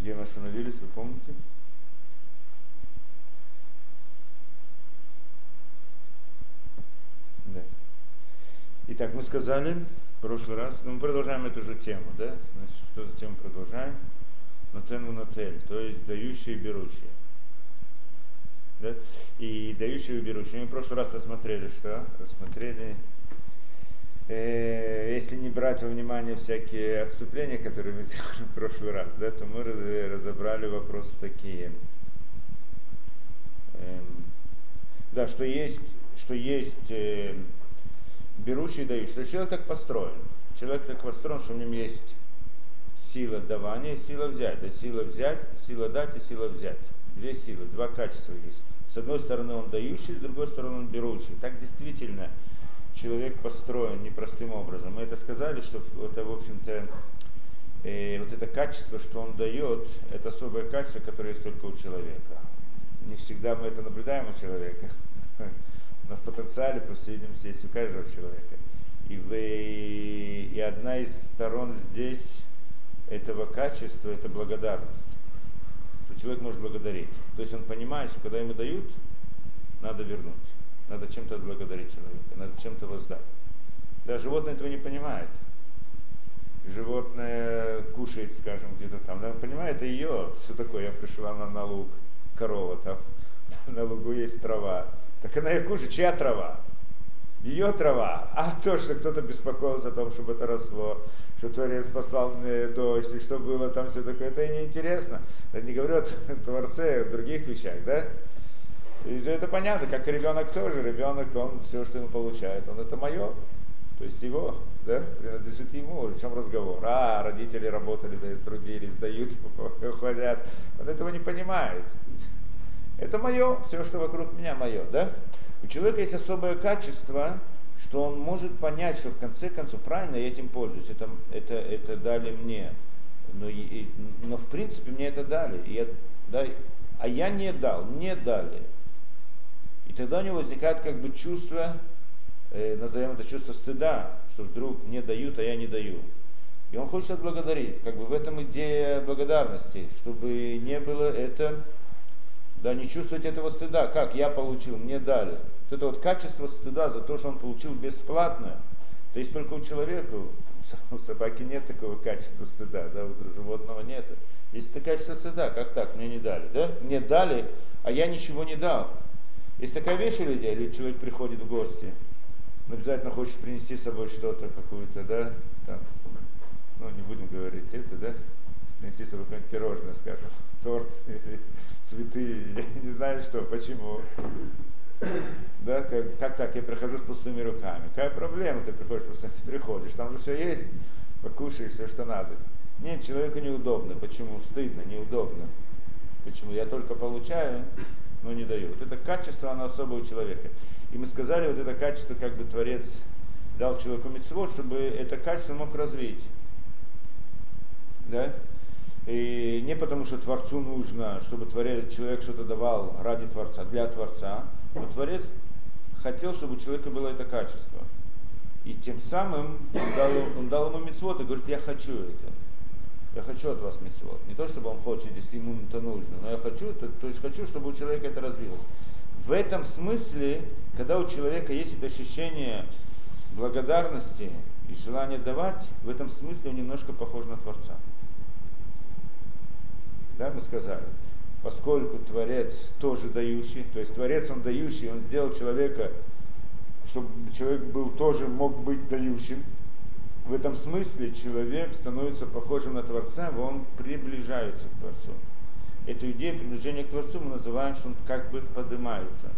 Где мы остановились, вы помните? Да. Итак, мы сказали в прошлый раз, ну, мы продолжаем эту же тему, да? Значит, что за тему продолжаем? Нотен нотель, то есть дающие и берущие. Да? И дающие и берущие. Мы в прошлый раз рассмотрели, что? Рассмотрели если не брать во внимание всякие отступления, которые мы сделали в прошлый раз, да, то мы разобрали вопросы такие. Эм, да, что есть, что есть э, берущий и дающий. Что человек так построен. Человек так построен, что в нем есть сила давания и сила взять. А сила взять, сила дать и сила взять. Две силы, два качества есть. С одной стороны он дающий, с другой стороны он берущий. Так действительно человек построен непростым образом. Мы это сказали, что это, в общем-то, э, вот это качество, что он дает, это особое качество, которое есть только у человека. Не всегда мы это наблюдаем у человека, но в потенциале, по всей видимости, есть у каждого человека. И, вы, и одна из сторон здесь этого качества – это благодарность. Что человек может благодарить. То есть он понимает, что когда ему дают, надо вернуть. Надо чем-то отблагодарить человека, надо чем-то воздать. Да, животное этого не понимает. Животное кушает, скажем, где-то там. Она понимает, ее, что такое, я пришла на, на луг, корова там, на лугу есть трава. Так она и кушает, чья трава? Ее трава. А то, что кто-то беспокоился о том, чтобы это росло, что Творец послал мне дождь, и что было там все такое, это и неинтересно. Я не говорю о Творце, о других вещах, да? И это понятно, как ребенок тоже. Ребенок, он все, что ему получает, он это мое. То есть его, да, принадлежит ему. В чем разговор? А, родители работали, трудились, дают, уходят. Он этого не понимает. Это мое, все, что вокруг меня, мое, да? У человека есть особое качество, что он может понять, что в конце концов, правильно, я этим пользуюсь, это, это, это дали мне. Но, и, но в принципе мне это дали. И я, да, а я не дал, мне дали. И тогда у него возникает как бы чувство, э, назовем это чувство стыда, что вдруг мне дают, а я не даю. И он хочет отблагодарить. Как бы в этом идея благодарности, чтобы не было это, да, не чувствовать этого стыда. Как я получил, мне дали. Вот это вот качество стыда за то, что он получил бесплатно, то есть только у человека, у собаки нет такого качества стыда, да, у животного нет. Есть это качество стыда, как так, мне не дали, да? Мне дали, а я ничего не дал. Есть такая вещь у людей, или человек приходит в гости, он обязательно хочет принести с собой что-то, какую-то, да, там, ну не будем говорить это, да, принести с собой какое-нибудь пирожное, скажем, торт или цветы, я не знаю что, почему. Да, как, как так, я прихожу с пустыми руками. Какая проблема, ты приходишь пустыми, ты приходишь, там же все есть, покушаешь все, что надо. Нет, человеку неудобно. Почему? Стыдно, неудобно. Почему? Я только получаю, но не даю. Вот это качество, оно особое у человека. И мы сказали, вот это качество, как бы Творец дал человеку митцвот, чтобы это качество мог развить. Да? И не потому, что Творцу нужно, чтобы творец, человек что-то давал ради Творца, для Творца, но Творец хотел, чтобы у человека было это качество. И тем самым он дал, он дал ему мецвод и говорит, я хочу это я хочу от вас митцвот. Не то, чтобы он хочет, если ему это нужно, но я хочу, то, то есть хочу, чтобы у человека это развилось. В этом смысле, когда у человека есть это ощущение благодарности и желание давать, в этом смысле он немножко похож на Творца. Да, мы сказали. Поскольку Творец тоже дающий, то есть Творец он дающий, он сделал человека, чтобы человек был тоже мог быть дающим, в этом смысле человек становится похожим на Творца, он приближается к Творцу. Эту идею приближения к Творцу мы называем, что он как бы поднимается.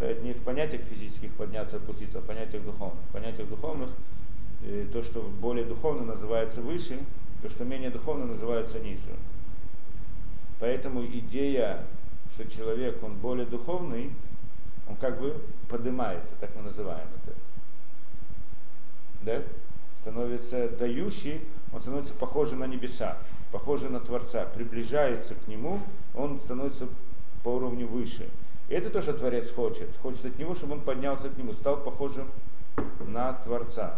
Это не в понятиях физических подняться, опуститься, а в понятиях духовных. В понятиях духовных э, то, что более духовно называется выше, то, что менее духовно называется ниже. Поэтому идея, что человек, он более духовный, он как бы поднимается, так мы называем это. Да? Становится дающий, он становится похожим на небеса, похожим на Творца, приближается к нему, он становится по уровню выше. И это то, что Творец хочет. Хочет от него, чтобы он поднялся к нему, стал похожим на Творца.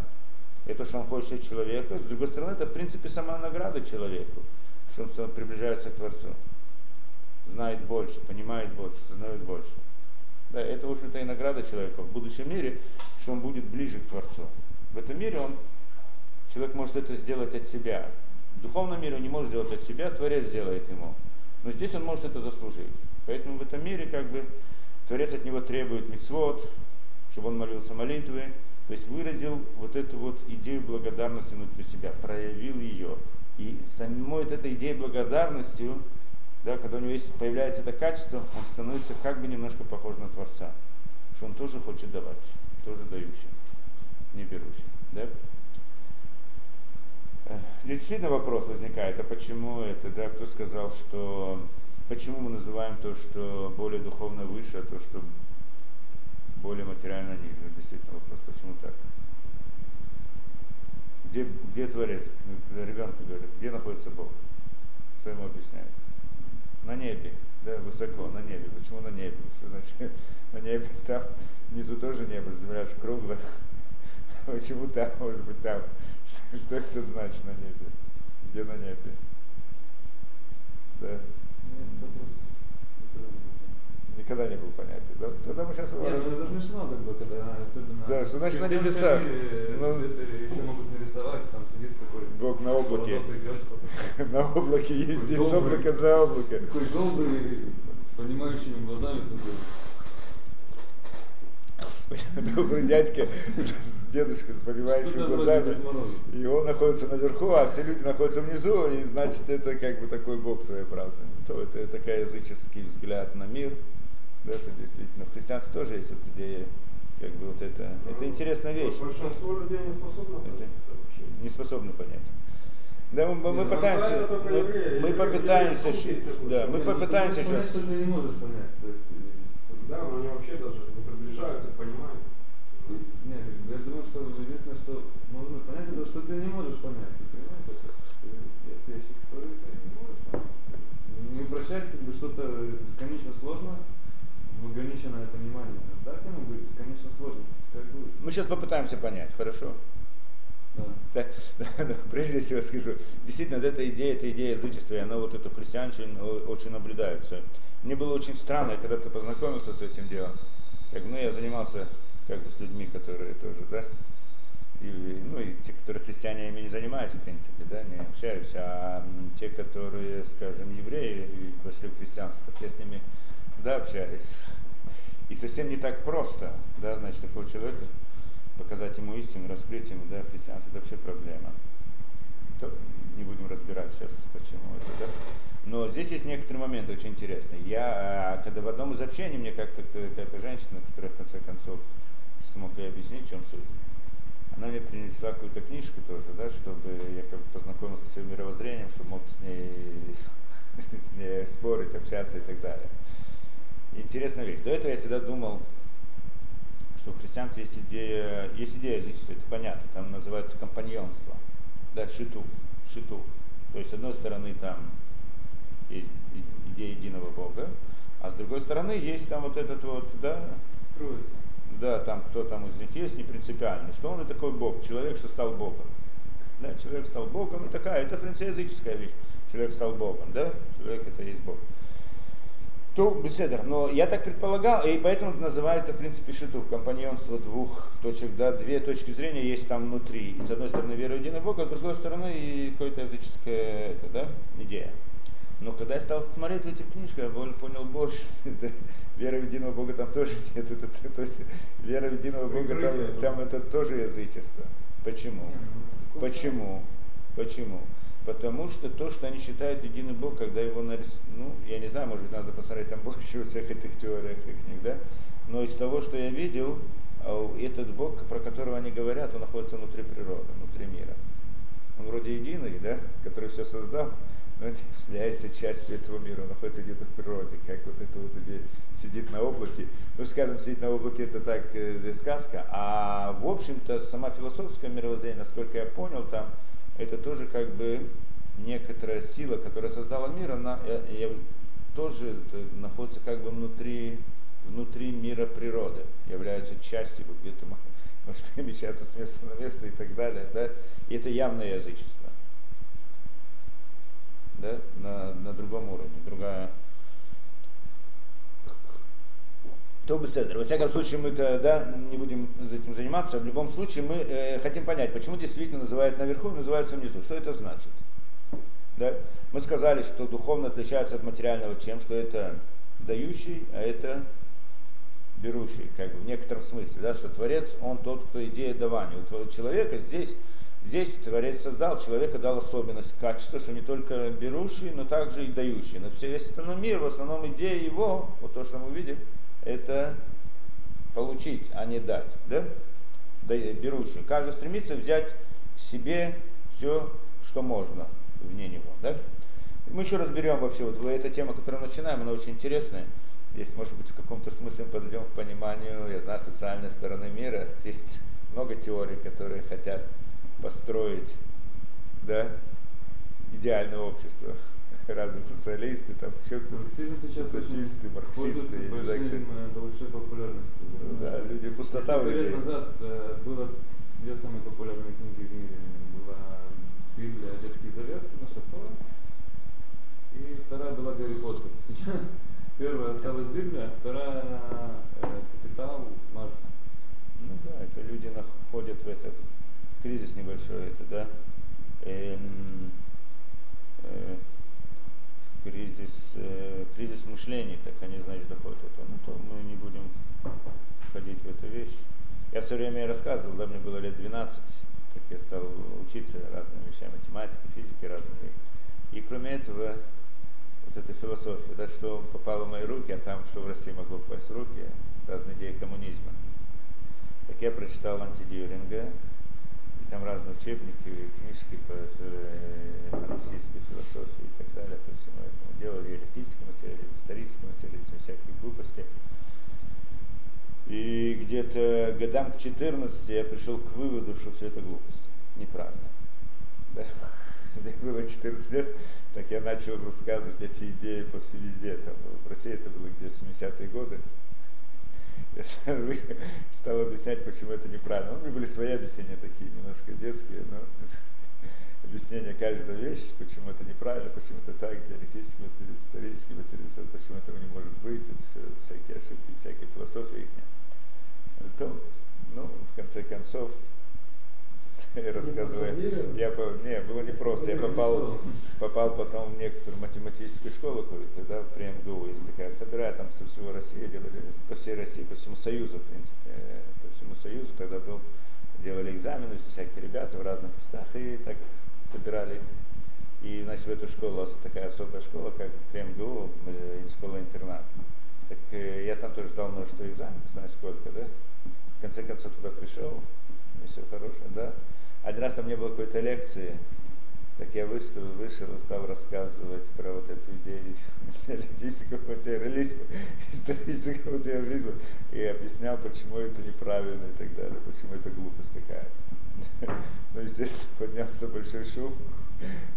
это что он хочет от человека. С другой стороны, это в принципе сама награда человеку, что он приближается к Творцу. Знает больше, понимает больше, знает больше. Да, это, в общем-то, и награда человека в будущем мире, что он будет ближе к Творцу. В этом мире он, человек может это сделать от себя. В духовном мире он не может сделать от себя, Творец сделает ему. Но здесь он может это заслужить. Поэтому в этом мире как бы Творец от него требует мицвод, чтобы он молился молитвы, то есть выразил вот эту вот идею благодарности внутри себя, проявил ее. И самой вот этой идеей благодарностью, да, когда у него есть, появляется это качество, он становится как бы немножко похож на Творца. Что он тоже хочет давать, тоже дающий, не берущий. Да? Здесь действительно вопрос возникает, а почему это, да, кто сказал, что почему мы называем то, что более духовно выше, а то, что более материально ниже. Действительно вопрос, почему так? Где, где Творец? Ребенку говорят, где находится Бог? Что ему объясняют? На небе, да, высоко, на небе. Почему на небе? Что значит, на небе там внизу тоже небо, земля же круглая. Почему там, может быть, там? Что, это значит на небе? Где на небе? Да? никогда не был понятия. Да? Тогда мы сейчас... Нет, ну это смешно, как бы, когда особенно... Да, что значит на небесах? Ну, еще могут нарисовать, там сидит такой... Бог на облаке. На облаке ездит с облака за облако. Такой добрый, понимающими глазами такой. Добрый дядька с, с дедушкой, с понимающими глазами. И он находится наверху, а все люди находятся внизу, и значит это как бы такой бог своеобразный. То это такой языческий взгляд на мир да, что действительно в христианстве тоже есть вот идея, как бы вот это, ну, это интересная вещь. Большинство людей не способны это, не способны понять. Да, мы, мы, мы пытаемся, мы, евреи, мы попытаемся, да, мы попытаемся сейчас. Не можешь понять. То есть, да, но они вообще даже приближаются к пониманию. Нет, я думаю, что единственное, что можно понять, это что ты не можешь понять. Ты понимаешь, это есть вещи, которые ты не можешь понять. Не упрощать как бы что-то бесконечно сложно, ограниченное понимание. Да, тема будет бесконечно сложно. Как будет? Мы сейчас попытаемся понять, хорошо? Да. Да, да, прежде всего скажу, действительно, вот эта идея, эта идея язычества, и она вот это в христианстве очень наблюдается. Мне было очень странно, когда ты познакомился с этим делом. Как, ну, я занимался как бы с людьми, которые тоже, да, и, ну и те, которые христиане ими не занимаются, в принципе, да, не общаюсь, а те, которые, скажем, евреи и пошли в христианство, я с ними да, общались. И совсем не так просто, да, значит, такого человека показать ему истину, раскрыть ему, да, христианство это вообще проблема. То не будем разбирать сейчас, почему это, да. Но здесь есть некоторые моменты очень интересные. Я, а, когда в одном из общений мне как-то какая-то женщина, которая в конце концов смог ей объяснить, в чем суть, она мне принесла какую-то книжку тоже, да, чтобы я как бы познакомился с своим мировоззрением, чтобы мог с ней, с ней спорить, общаться и так далее интересная вещь. До этого я всегда думал, что в христианстве есть идея, есть идея язычества, это понятно, там называется компаньонство, да, шиту, шиту. То есть, с одной стороны, там идея единого Бога, а с другой стороны, есть там вот этот вот, да, Троица. Да, там кто там из них есть, не принципиально. Что он и такой Бог, человек, что стал Богом. Да, человек стал Богом, и такая, это, в принципе, языческая вещь. Человек стал Богом, да? Человек это есть Бог то беседер. Но я так предполагал, и поэтому называется, в принципе, шитух, компаньонство двух точек, да, две точки зрения есть там внутри. И с одной стороны вера в единого Бога, а с другой стороны и какая-то языческая это, да, идея. Но когда я стал смотреть в этих книжках, я понял больше. вера в единого Бога там тоже нет. Это, это, то есть вера в единого Бога там, там это тоже язычество. Почему? Ну, Почему? Почему? Потому что то, что они считают единый Бог, когда его нарисуют, ну, я не знаю, может быть, надо посмотреть там больше во всех этих теориях их, да, но из того, что я видел, а, этот Бог, про которого они говорят, он находится внутри природы, внутри мира. Он вроде единый, да, который все создал, но он является частью этого мира, он находится где-то в природе, как вот это вот идея сидит на облаке. Ну, скажем, сидеть на облаке это так э, сказка, а в общем-то сама философское мировоззрение, насколько я понял, там это тоже как бы некоторая сила, которая создала мир, она э, тоже находится как бы внутри, внутри мира природы, является частью, где-то может перемещаться с места на место и так далее, да, и это явное язычество, да, на, на другом уровне, другая, то бы седр. Во всяком случае, мы да, не будем этим заниматься. В любом случае, мы э, хотим понять, почему действительно называют наверху, называются внизу. Что это значит? Да? Мы сказали, что духовно отличается от материального чем? Что это дающий, а это берущий, как бы в некотором смысле, да, что Творец, он тот, кто идея давания. У человека здесь, здесь Творец создал, человека дал особенность, качество, что не только берущий, но также и дающий. Но все, весь остальной мир, в основном идея его, вот то, что мы видим, это получить, а не дать. Да? Берущий. Каждый стремится взять к себе все, что можно вне него. Да? Мы еще разберем вообще, вот эта тема, которую начинаем, она очень интересная. Здесь, может быть, в каком-то смысле мы подойдем к пониманию, я знаю, социальной стороны мира. Есть много теорий, которые хотят построить да, идеальное общество разные социалисты, там еще кто-то, Марксизм сейчас утописты, марксисты, большим, э, большой популярностью. Да, люди, пустота Несколько людей. лет назад э, было две самые популярные книги в мире. Была Библия, Ветхий Завет, наша Тора, и вторая была Гарри Поттер. Сейчас первая осталась Библия, а вторая э, Капитал Маркса. Ну да, это люди находят в этот кризис небольшой, это да. Эм, э, кризис, э, кризис мышления, так они, значит, доходят до этого. Ну, то мы не будем входить в эту вещь. Я все время рассказывал, да, мне было лет 12, как я стал учиться разным вещам, математике, физике разные. И кроме этого, вот эта философия, да, что попало в мои руки, а там, что в России могло попасть в руки, разные идеи коммунизма. Так я прочитал антидюринга, там разные учебники, книжки по э, марксистской философии и так далее, по всему этому делу, диалектический материализм, исторический материализм, всякие глупости. И где-то годам к 14 я пришел к выводу, что все это глупость, неправда. Да? Мне было 14 лет, так я начал рассказывать эти идеи по всей везде. Там, в России это было где в 70-е годы. Я стал объяснять, почему это неправильно. Ну, у меня были свои объяснения такие, немножко детские, но объяснение каждой вещи, почему это неправильно, почему это так, диалектический материализм, исторический материализм, почему этого не может быть, это все всякие ошибки, всякие философии их. То, ну, в конце концов, я рассказываю, я, не, было непросто, я попал, попал потом в некоторую математическую школу какую-то, да, при МГУ есть такая, собирая там со всего России, делали, по всей России, по всему Союзу, в принципе, э, по всему Союзу. Тогда был, делали экзамены, всякие ребята в разных местах, и так собирали. И, значит, в эту школу, такая особая школа, как при МГУ, э, школа-интернат. Так э, я там тоже ждал множество экзаменов, знаю сколько, да. В конце концов туда пришел, и все хорошее, да. Один раз там не было какой-то лекции, так я вышел, вышел и стал рассказывать про вот эту идею диалектического материализма, исторического материализма, и объяснял, почему это неправильно и так далее, почему это глупость такая. Ну, естественно, поднялся большой шум,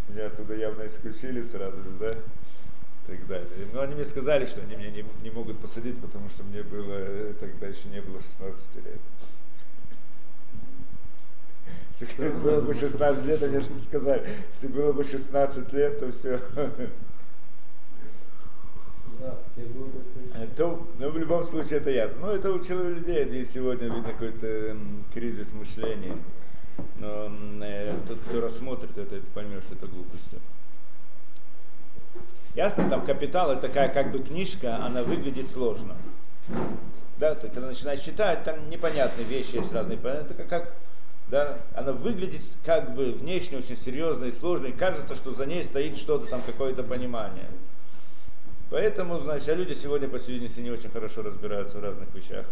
меня оттуда явно исключили сразу, да, так далее. Но они мне сказали, что они меня не, не могут посадить, потому что мне было, тогда еще не было 16 лет. Если было бы 16 лет, они же сказали, если было бы 16 лет, то все. Еще- То, но в любом случае это ясно. Ну, это у человека людей, и сегодня видно какой-то м, кризис мышления. Но м, э, тот, кто рассмотрит это, это поймет, что это глупости. Ясно, там капитал, это такая как бы книжка, она выглядит сложно. Да, ты когда начинаешь читать, там непонятные вещи есть разные. Это как, как да, она выглядит как бы внешне очень серьезно и сложно, и кажется, что за ней стоит что-то там, какое-то понимание. Поэтому, значит, а люди сегодня, по видимости, не очень хорошо разбираются в разных вещах.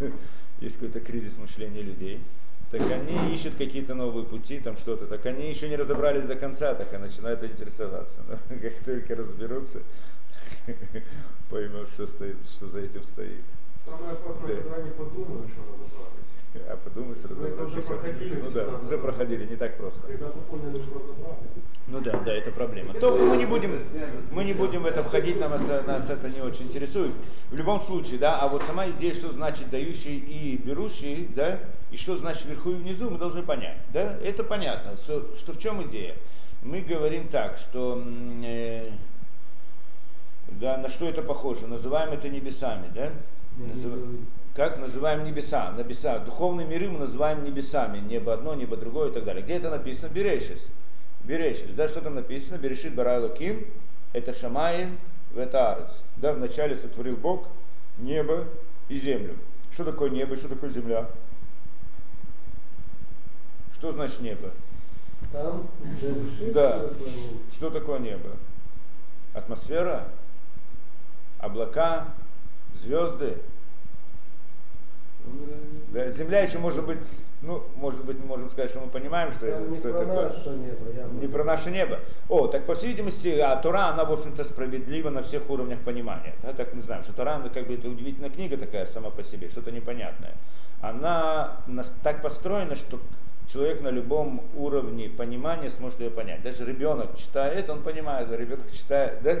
Есть какой-то кризис мышления людей. Так они ищут какие-то новые пути, там что-то. Так они еще не разобрались до конца, так и начинают интересоваться. Но как только разберутся, поймут, что, стоит, что за этим стоит. Самое опасное, Да. когда они подумают, что разобрались. А подумаешь, это разобраться. уже проходили Ну да, уже проходили, не так просто. Ну да, да, это проблема. То мы не будем, мы не будем в это входить, нам это, нас это не очень интересует. В любом случае, да, а вот сама идея, что значит дающий и берущий, да, и что значит вверху и внизу, мы должны понять. Да? Это понятно. Что, что в чем идея? Мы говорим так, что э, да, на что это похоже? Называем это небесами, да? Назыв... Как называем небеса? Небеса. Духовные миры мы называем небесами. Небо одно, небо другое и так далее. Где это написано? Берешис. Берешис. Да, что там написано? Берешит Барайло Ким. Это Шамаин, это Арец. Да, вначале сотворил Бог небо и землю. Что такое небо, что такое земля? Что значит небо? Там решит, Да. что такое небо. Что такое небо? Атмосфера, облака, звезды. Да, земля еще может быть, ну, может быть, мы можем сказать, что мы понимаем, что, это, не что про это такое. наше небо, явно. Не про наше небо. О, так по всей видимости, а Тора, она, в общем-то, справедлива на всех уровнях понимания. Да, так мы знаем, что Тора, ну, как бы, это удивительная книга такая сама по себе, что-то непонятное. Она так построена, что человек на любом уровне понимания сможет ее понять. Даже ребенок читает, он понимает, ребенок читает, да?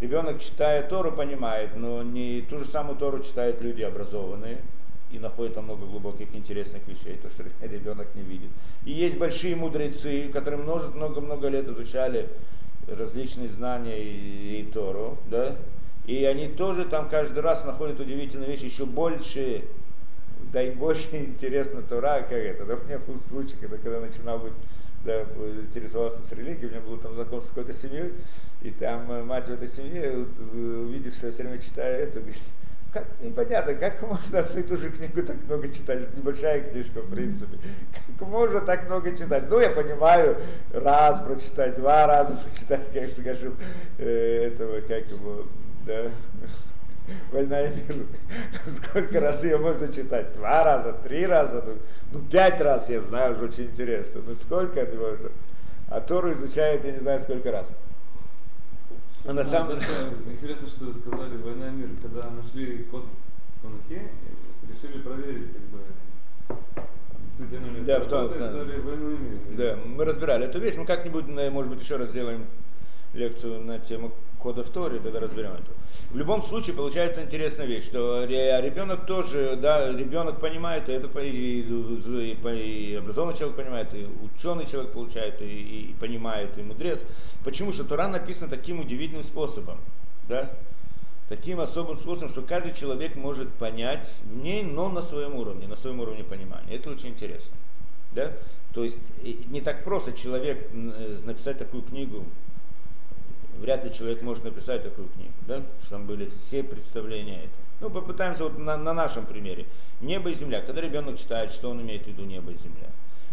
Ребенок читает Тору, понимает, но не ту же самую Тору читают люди образованные и находят там много глубоких интересных вещей, то, что ребенок не видит. И есть большие мудрецы, которые много-много лет изучали различные знания и, и Тору, да, и они тоже там каждый раз находят удивительные вещи, еще больше, да больше интересно Тора, как это. Да, у меня был случай, когда, когда начинал быть, да, интересовался с религией, у меня было там знакомство с какой-то семьей, и там э, мать в этой семье вот, э, увидит, что я все время читаю это, говорит, как непонятно, как можно одну и ту же книгу так много? Это небольшая книжка, в принципе. Как можно так много читать? Ну, я понимаю, раз прочитать, два раза прочитать, как скажем, э, этого, как его, да, Война и мир. Сколько раз ее можно читать? Два раза, три раза, ну, ну пять раз я знаю, уже очень интересно. Ну сколько это можно? А Тору изучают, я не знаю, сколько раз. А на самом. Интересно, что вы сказали «Война и мир». Когда нашли код Танахе, решили проверить, как бы, Да, в том- да. Да, мы разбирали эту вещь. Мы как-нибудь, может быть, еще раз сделаем лекцию на тему кода в Торе, тогда разберем это. В любом случае, получается интересная вещь, что ре- ребенок тоже, да, ребенок понимает, и это и, и- и образованный человек понимает, и ученый человек получает, и, и понимает, и мудрец. Почему? Что Тора написана таким удивительным способом, да? Таким особым способом, что каждый человек может понять в ней, но на своем уровне, на своем уровне понимания. Это очень интересно. Да? То есть и не так просто человек э, написать такую книгу, вряд ли человек может написать такую книгу, да? что там были все представления этого. Ну, попытаемся вот на, на нашем примере. Небо и земля. Когда ребенок читает, что он имеет в виду небо и земля?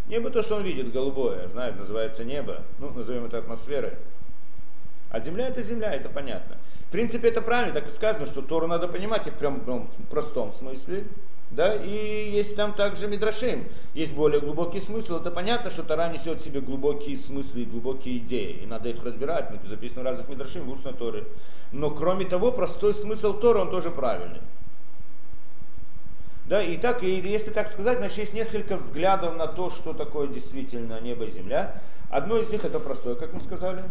Небо то, что он видит, голубое, знает, называется небо. Ну, назовем это атмосферой. А земля это земля, это понятно. В принципе, это правильно, так и сказано, что Тору надо понимать и в прям ну, простом смысле. Да, и есть там также Мидрашим, есть более глубокий смысл. Это понятно, что Тора несет в себе глубокие смыслы и глубокие идеи. И надо их разбирать, это записано в разных Мидрашим, в устной Торе. Но кроме того, простой смысл Тора, он тоже правильный. Да, и так, и если так сказать, значит, есть несколько взглядов на то, что такое действительно небо и земля. Одно из них это простое, как мы сказали.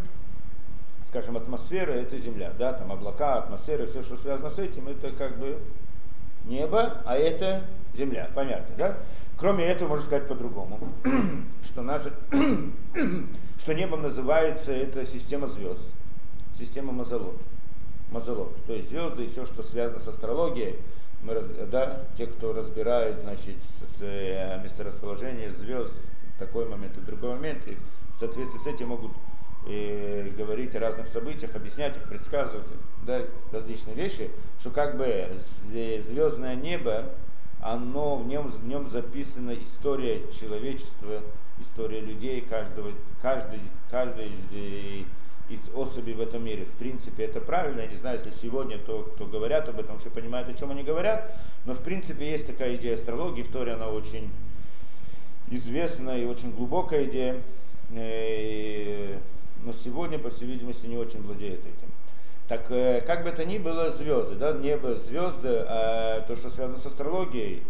Скажем, атмосфера это земля, да, там облака, атмосфера, все, что связано с этим, это как бы небо, а это земля. Понятно, да? Кроме этого, можно сказать по-другому, что, наше, что небом называется это система звезд, система Мазолот. Мазолот, то есть звезды и все, что связано с астрологией, мы, да, те, кто разбирает, значит, э, месторасположение звезд, такой момент и другой момент, и в соответствии с этим могут э, говорить о разных событиях, объяснять их, предсказывать, да, различные вещи, что как бы звездное небо, оно, в нем, в нем записана история человечества, история людей, каждого, каждый, каждой из, э, особей в этом мире. В принципе, это правильно. Я не знаю, если сегодня то, кто говорят об этом, вообще понимают, о чем они говорят. Но в принципе есть такая идея астрологии. В Торе она очень известная и очень глубокая идея. Но сегодня, по всей видимости, не очень владеет этим. Так э, как бы это ни было, звезды, да, небо, звезды, а то, что связано с астрологией,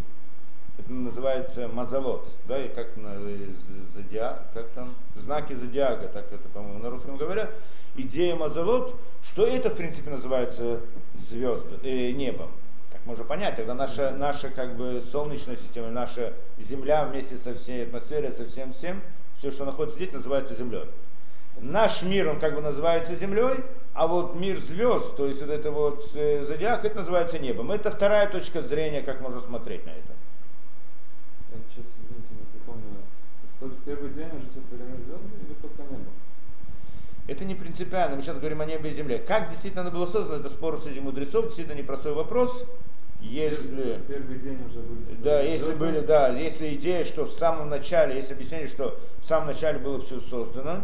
это называется мазолот, да, и как на зодиак, как там, знаки зодиака, так это, по-моему, на русском говорят. Идея мазолот, что это, в принципе, называется звезды, э, небом. Как можно понять, тогда наша, наша как бы солнечная система, наша Земля вместе со всей атмосферой, со всем всем, все, что находится здесь, называется Землей. Наш мир, он как бы называется Землей, а вот мир звезд, то есть вот это вот э, зодиак, это называется небом. Это вторая точка зрения, как можно смотреть на это. Я сейчас, извините, не припомню. То есть в первый день уже сотворены звезды или только небо? Это не принципиально, мы сейчас говорим о небе и земле. Как действительно оно было создано, это спор среди мудрецов, действительно непростой вопрос. Если, Первый день уже были да, если звезды. были, да, если идея, что в самом начале, есть объяснение, что в самом начале было все создано,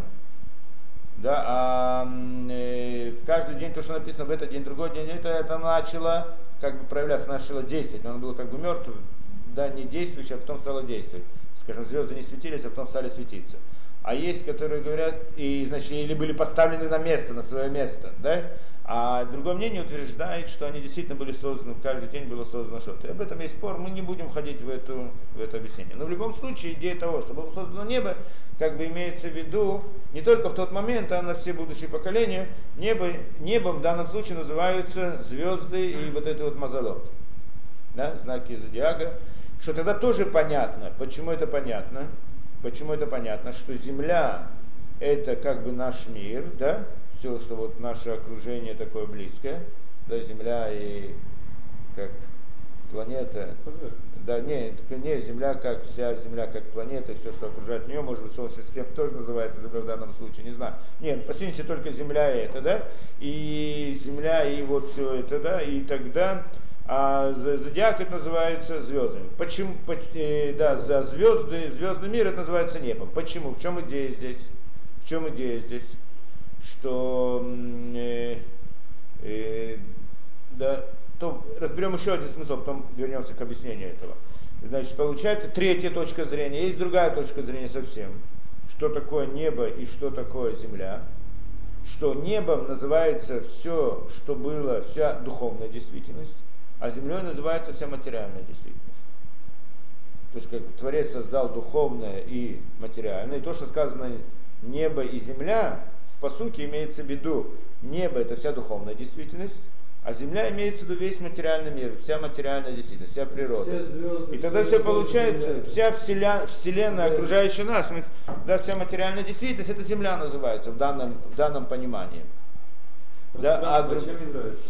да, а э, в каждый день то, что написано в этот день, другой день, это, это начало как бы проявляться, начало действовать. Но оно было как бы мертвым, да, не действующее, а потом стало действовать. Скажем, звезды не светились, а потом стали светиться. А есть, которые говорят, и, значит, или были поставлены на место, на свое место, да? А другое мнение утверждает, что они действительно были созданы, каждый день было создано что-то. И об этом есть спор, мы не будем входить в, эту, в это объяснение. Но в любом случае идея того, что было создано небо, как бы имеется в виду не только в тот момент, а на все будущие поколения. Небо, небом в данном случае называются звезды и вот это вот мазолот, да, знаки зодиака. Что тогда тоже понятно. Почему это понятно? Почему это понятно? Что Земля это как бы наш мир, да, все, что вот наше окружение такое близкое, да, Земля и как планета, да, не, не, Земля как вся Земля как планета, все, что окружает нее, может быть, Солнечная система тоже называется Земля в данном случае, не знаю. Нет, по сути только Земля и это, да, и Земля и вот все это, да, и тогда а зодиак это называется звездами. Почему? поч- э, да, за звезды, звездный мир это называется небом. Почему? В чем идея здесь? В чем идея здесь? Что э, э, да, то разберем еще один смысл, потом вернемся к объяснению этого. Значит, получается третья точка зрения, есть другая точка зрения совсем. Что такое небо и что такое земля? Что небом называется все, что было, вся духовная действительность, а землей называется вся материальная действительность. То есть как Творец создал духовное и материальное. И то, что сказано небо и земля, по сути имеется в виду, небо это вся духовная действительность, а земля имеется в виду весь материальный мир, вся материальная действительность, вся природа. Все звезды. И тогда все звезды, получается, Земля. вся вселя- вселенная, Земля. окружающая нас, мы- да, вся материальная действительность, это Земля называется в данном, в данном понимании. Да, а чем является?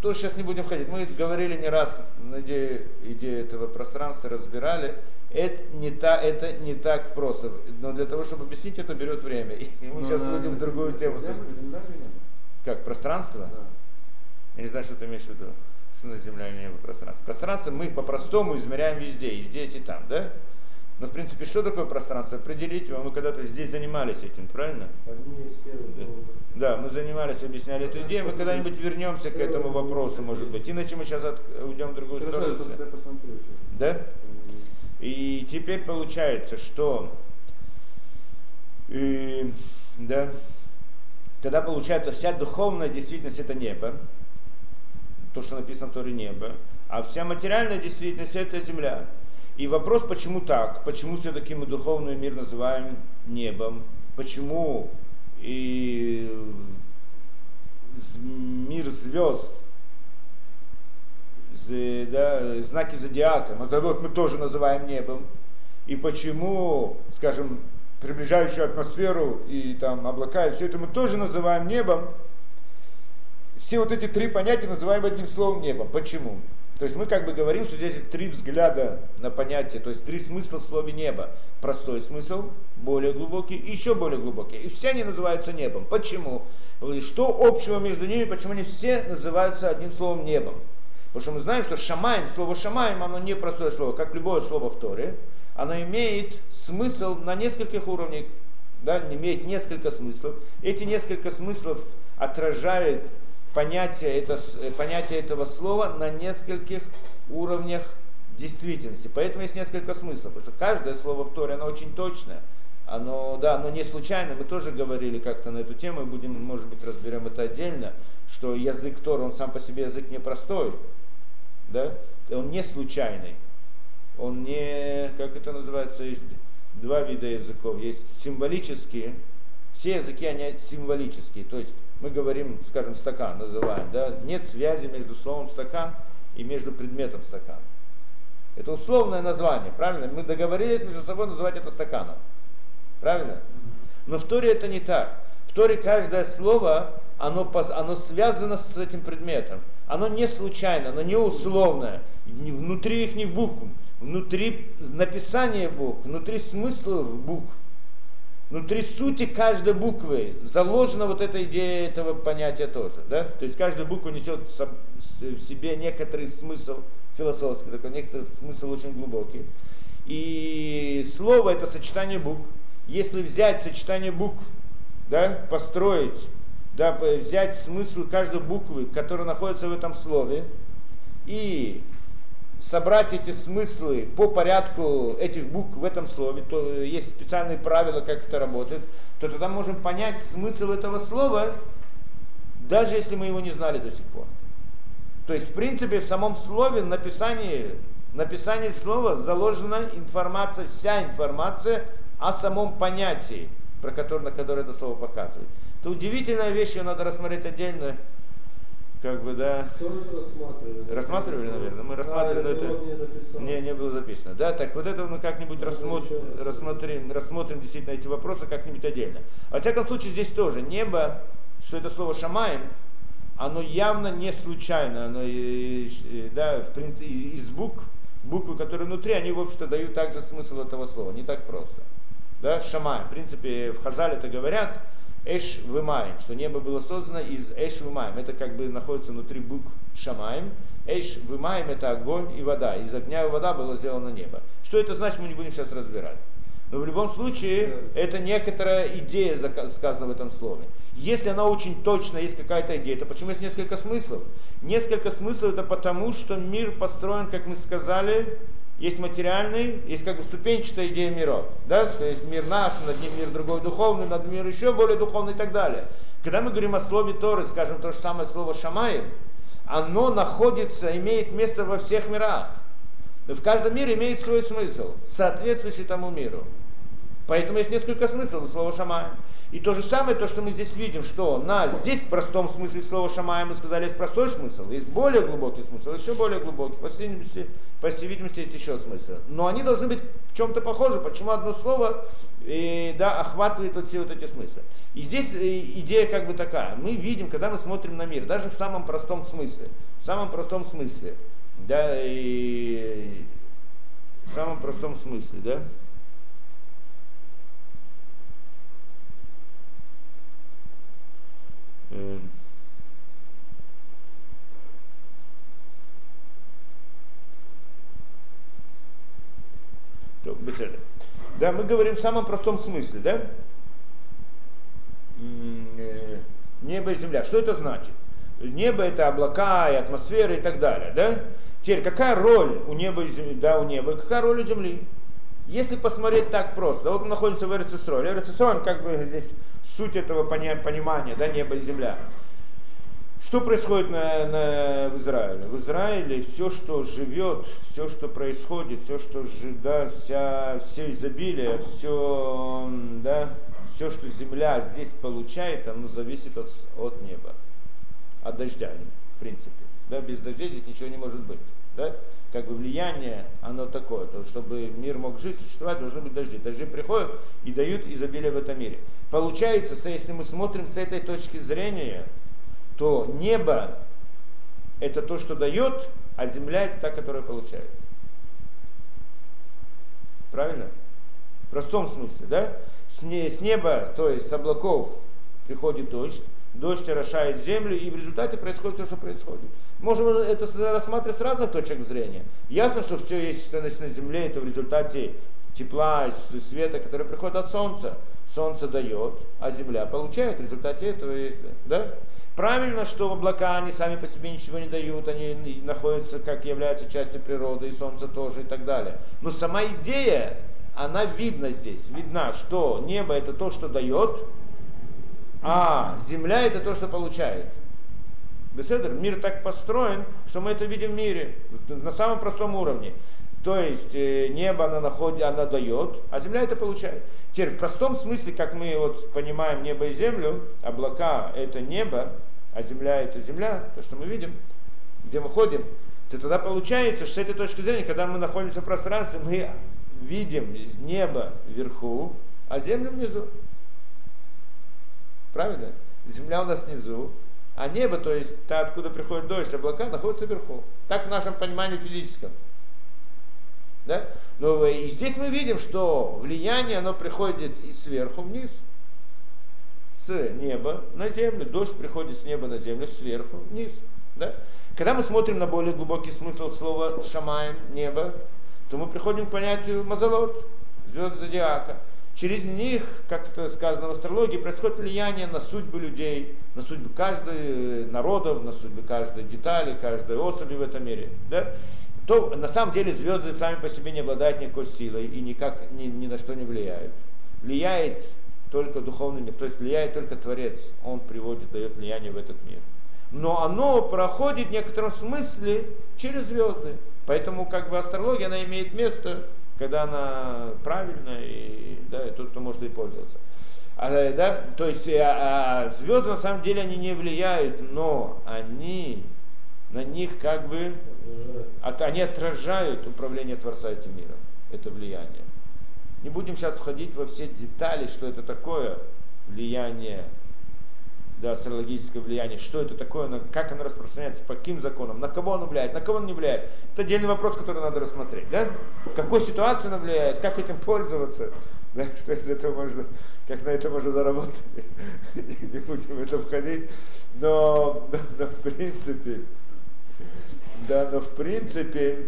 то сейчас не будем ходить. Мы говорили не раз на идею, идею этого пространства, разбирали. Это не, та, это не так просто. Но для того, чтобы объяснить, это берет время. И мы Ну, сейчас на выйдем в другую тему. Земля, земля или небо? Как, пространство? Да. Я не знаю, что ты имеешь в виду. Что на Земля или небо пространство? Пространство мы по-простому измеряем везде, и здесь, и там, да? Но, в принципе, что такое пространство? Определить его. Мы когда-то здесь занимались этим, правильно? Да. мы занимались, объясняли эту идею. Мы когда-нибудь вернемся к этому вопросу, может быть. Иначе мы сейчас от- уйдем в другую сторону. Да? И теперь получается, что и, да, тогда получается вся духовная действительность это небо, то, что написано в Торе небо, а вся материальная действительность это земля. И вопрос, почему так? Почему все-таки мы духовный мир называем небом? Почему и мир звезд, да, знаки зодиака, Мазалот мы тоже называем небом. И почему, скажем, приближающую атмосферу и там облака, и все это мы тоже называем небом. Все вот эти три понятия называем одним словом небом. Почему? То есть мы как бы говорим, что здесь есть три взгляда на понятие, то есть три смысла в слове небо. Простой смысл, более глубокий еще более глубокий. И все они называются небом. Почему? И Что общего между ними, почему они все называются одним словом небом? Потому что мы знаем, что шамаем, слово шамаем, оно не простое слово, как любое слово в Торе. Оно имеет смысл на нескольких уровнях, да, имеет несколько смыслов. Эти несколько смыслов отражают понятие, это, э, понятие этого слова на нескольких уровнях действительности. Поэтому есть несколько смыслов, потому что каждое слово в Торе, оно очень точное. Оно, да, оно не случайно, мы тоже говорили как-то на эту тему, и будем, может быть, разберем это отдельно, что язык Тора, он сам по себе язык непростой, да, он не случайный, он не, как это называется, есть два вида языков, есть символические, все языки, они символические, то есть мы говорим, скажем, стакан называем, да, нет связи между словом стакан и между предметом стакана. Это условное название, правильно? Мы договорились между собой называть это стаканом. Правильно? Но в Торе это не так. В Торе каждое слово, оно, оно связано с этим предметом. Оно не случайно, оно не условное. Внутри их не букв, внутри написания букв, внутри смысла букв, внутри сути каждой буквы заложена вот эта идея этого понятия тоже. Да? То есть каждая буква несет в себе некоторый смысл философский, такой некоторый смысл очень глубокий. И слово это сочетание букв. Если взять сочетание букв, да, построить, да, взять смысл каждой буквы, которая находится в этом слове, и собрать эти смыслы по порядку этих букв в этом слове, то есть специальные правила, как это работает, то тогда можем понять смысл этого слова, даже если мы его не знали до сих пор. То есть, в принципе, в самом слове, написании, написании слова заложена информация, вся информация о самом понятии, про которое, на которое это слово показывает. Это удивительная вещь, ее надо рассмотреть отдельно. Как бы, да. Тоже рассматривали. Рассматривали, наверное. Мы рассматривали, а, это. Вот не, не, не было записано. Да, так вот это мы как-нибудь Ну, рассмотрим, раз. рассмотрим, рассмотрим действительно эти вопросы как-нибудь отдельно. Во всяком случае, здесь тоже небо, что это слово шамаем, оно явно не случайно, оно, э, да, в принципе, из букв, буквы, которые внутри, они, в общем-то, дают также смысл этого слова, не так просто. Да, шамаем. В принципе, в Хазале это говорят, эш вымаем, что небо было создано из эш вымаем. Это как бы находится внутри букв шамаем. Эш вымаем это огонь и вода. Из огня и вода было сделано небо. Что это значит, мы не будем сейчас разбирать. Но в любом случае, это некоторая идея сказана в этом слове. Если она очень точно, есть какая-то идея, то почему есть несколько смыслов? Несколько смыслов это потому, что мир построен, как мы сказали, есть материальный, есть как бы ступенчатая идея миров. Да? То есть мир наш, над ним мир другой духовный, над мир еще более духовный и так далее. Когда мы говорим о слове Торы, скажем то же самое слово Шамай, оно находится, имеет место во всех мирах. В каждом мире имеет свой смысл, соответствующий тому миру. Поэтому есть несколько смыслов у слова Шамай. И то же самое, то, что мы здесь видим, что на здесь в простом смысле слова Шамая мы сказали, есть простой смысл, есть более глубокий смысл, еще более глубокий. По видимости, по всей видимости есть еще смысл. Но они должны быть в чем-то похожи. Почему одно слово э, да, охватывает вот все вот эти смыслы? И здесь э, идея как бы такая. Мы видим, когда мы смотрим на мир, даже в самом простом смысле, в самом простом смысле, да, и в самом простом смысле, да, Э, то, беседа. Да, мы говорим в самом простом смысле, да? Э, Небо и земля. Что это значит? Небо это облака и атмосфера и так далее, да? Теперь, какая роль у неба и земли? Да, у неба. Какая роль у земли? Если посмотреть так просто, да, вот мы находимся в Эрцисроль. Эрцисроль, как бы здесь суть этого понимания, да, небо и земля. Что происходит на, на, в Израиле? В Израиле все, что живет, все, что происходит, все, что да, вся, все изобилие, все, да, все, что земля здесь получает, оно зависит от, от неба, от дождя, в принципе. Да, без дождя здесь ничего не может быть. Да? Как бы влияние, оно такое, то, чтобы мир мог жить, существовать, должны быть дожди. Дожди приходят и дают изобилие в этом мире. Получается, если мы смотрим с этой точки зрения, то небо это то, что дает, а земля это та, которая получает. Правильно? В простом смысле, да? С, не- с неба, то есть с облаков приходит дождь, дождь орошает землю, и в результате происходит все, что происходит. Можем это рассматривать с разных точек зрения. Ясно, что все есть на земле, это в результате тепла, света, который приходит от солнца. Солнце дает, а земля получает в результате этого. Да? Правильно, что облака, они сами по себе ничего не дают, они находятся, как являются частью природы, и солнце тоже и так далее. Но сама идея, она видна здесь, видна, что небо это то, что дает, а земля это то, что получает. Беседер, мир так построен, что мы это видим в мире, на самом простом уровне. То есть э, небо она находит, она дает, а земля это получает. Теперь в простом смысле, как мы вот понимаем небо и землю, облака это небо, а земля это земля, то, что мы видим, где мы ходим, то тогда получается, что с этой точки зрения, когда мы находимся в пространстве, мы видим небо вверху, а землю внизу. Правильно? Земля у нас внизу, а небо, то есть та, откуда приходит дождь, облака, находится вверху. Так в нашем понимании физическом. Да? Но и здесь мы видим, что влияние, оно приходит и сверху вниз, с неба на землю. Дождь приходит с неба на землю, сверху вниз. Да? Когда мы смотрим на более глубокий смысл слова шамаем, небо, то мы приходим к понятию мазалот, звезды зодиака. Через них, как сказано в астрологии, происходит влияние на судьбы людей, на судьбы каждой народов, на судьбы каждой детали, каждой особи в этом мире. Да? То на самом деле звезды сами по себе не обладают никакой силой и никак ни, ни на что не влияют. Влияет только духовный мир, то есть влияет только Творец. Он приводит, дает влияние в этот мир. Но оно проходит в некотором смысле через звезды. Поэтому как бы астрология, она имеет место когда она правильная, и, да, и тот, кто может ей пользоваться. А, да, то есть а, а, звезды на самом деле они не влияют, но они на них как бы от, они отражают управление Творца этим миром, это влияние. Не будем сейчас входить во все детали, что это такое влияние да, астрологическое влияние, что это такое, как оно распространяется, по каким законам, на кого оно влияет, на кого оно не влияет. Это отдельный вопрос, который надо рассмотреть. Да? В какой ситуации оно влияет, как этим пользоваться, да? что из этого можно, как на это можно заработать. Не будем в это входить. Но, но, но в принципе, да, но в принципе,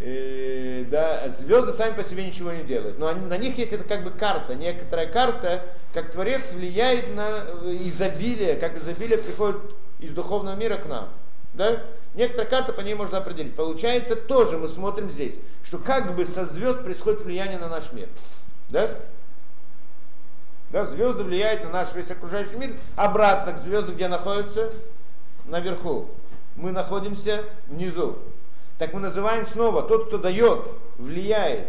э, да, звезды сами по себе ничего не делают. Но они, на них есть это как бы карта, некоторая карта, как Творец влияет на э, изобилие, как изобилие приходит из духовного мира к нам. Да? Некоторая карта по ней можно определить. Получается тоже, мы смотрим здесь, что как бы со звезд происходит влияние на наш мир. Да? Да, звезды влияют на наш весь окружающий мир. Обратно к звездам, где находятся? Наверху. Мы находимся внизу. Так мы называем снова, тот, кто дает, влияет,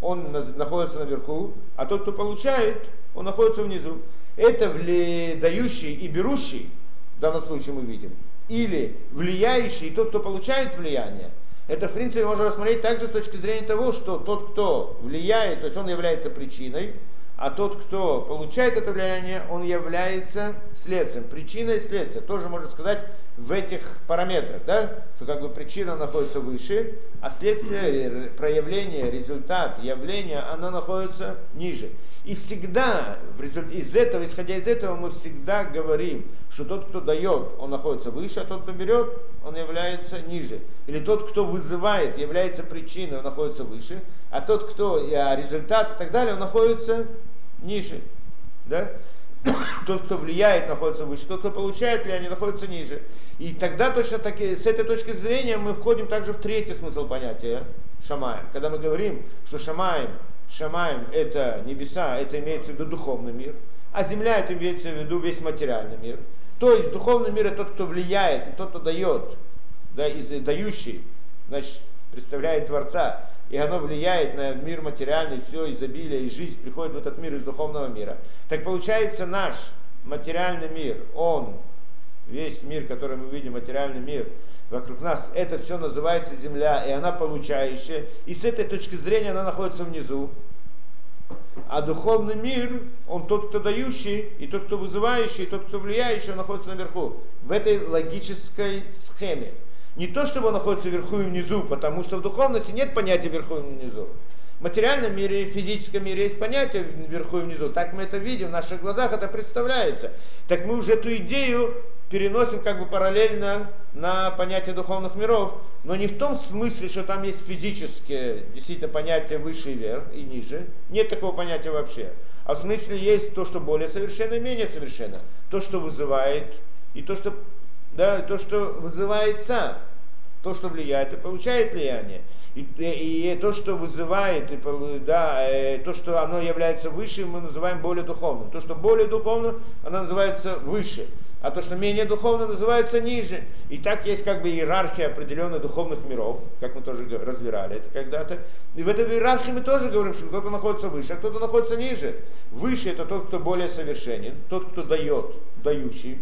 он находится наверху, а тот, кто получает, он находится внизу. Это дающий и берущий, в данном случае мы видим, или влияющий и тот, кто получает влияние. Это, в принципе, можно рассмотреть также с точки зрения того, что тот, кто влияет, то есть он является причиной, а тот, кто получает это влияние, он является следствием. Причина и следствие. Тоже можно сказать в этих параметрах, да? что как бы причина находится выше, а следствие, проявление, результат, явление, оно находится ниже. И всегда, из этого, исходя из этого, мы всегда говорим, что тот, кто дает, он находится выше, а тот, кто берет, он является ниже. Или тот, кто вызывает, является причиной, он находится выше, а тот, кто а результат и так далее, он находится ниже. Да? Тот, кто влияет, находится выше, тот, кто получает влияние, находится ниже. И тогда точно таки, с этой точки зрения мы входим также в третий смысл понятия шамаем. Когда мы говорим, что шамаем, шамаем это небеса, это имеется в виду духовный мир, а земля это имеется в виду весь материальный мир. То есть духовный мир это тот, кто влияет, и тот, кто дает, да, из, дающий, значит, представляет Творца, и оно влияет на мир материальный, все изобилие и жизнь приходит в этот мир из духовного мира. Так получается наш материальный мир, он весь мир, который мы видим, материальный мир, вокруг нас, это все называется земля, и она получающая. И с этой точки зрения она находится внизу. А духовный мир, он тот, кто дающий, и тот, кто вызывающий, и тот, кто влияющий, он находится наверху. В этой логической схеме. Не то, чтобы он находится вверху и внизу, потому что в духовности нет понятия вверху и внизу. В материальном мире и физическом мире есть понятие вверху и внизу. Так мы это видим, в наших глазах это представляется. Так мы уже эту идею переносим как бы параллельно на понятие духовных миров, но не в том смысле, что там есть физические действительно понятия выше и вверх и ниже. Нет такого понятия вообще. А в смысле есть то, что более совершенно и менее совершенно. То, что вызывает, и то, что, да, то, что вызывается, то, что влияет и получает влияние. И, и, и то, что вызывает, и, да, э, то, что оно является выше, мы называем более духовным. То, что более духовно, оно называется выше а то, что менее духовно, называется ниже. И так есть как бы иерархия определенных духовных миров, как мы тоже разбирали это когда-то. И в этой иерархии мы тоже говорим, что кто-то находится выше, а кто-то находится ниже. Выше это тот, кто более совершенен, тот, кто дает, дающий,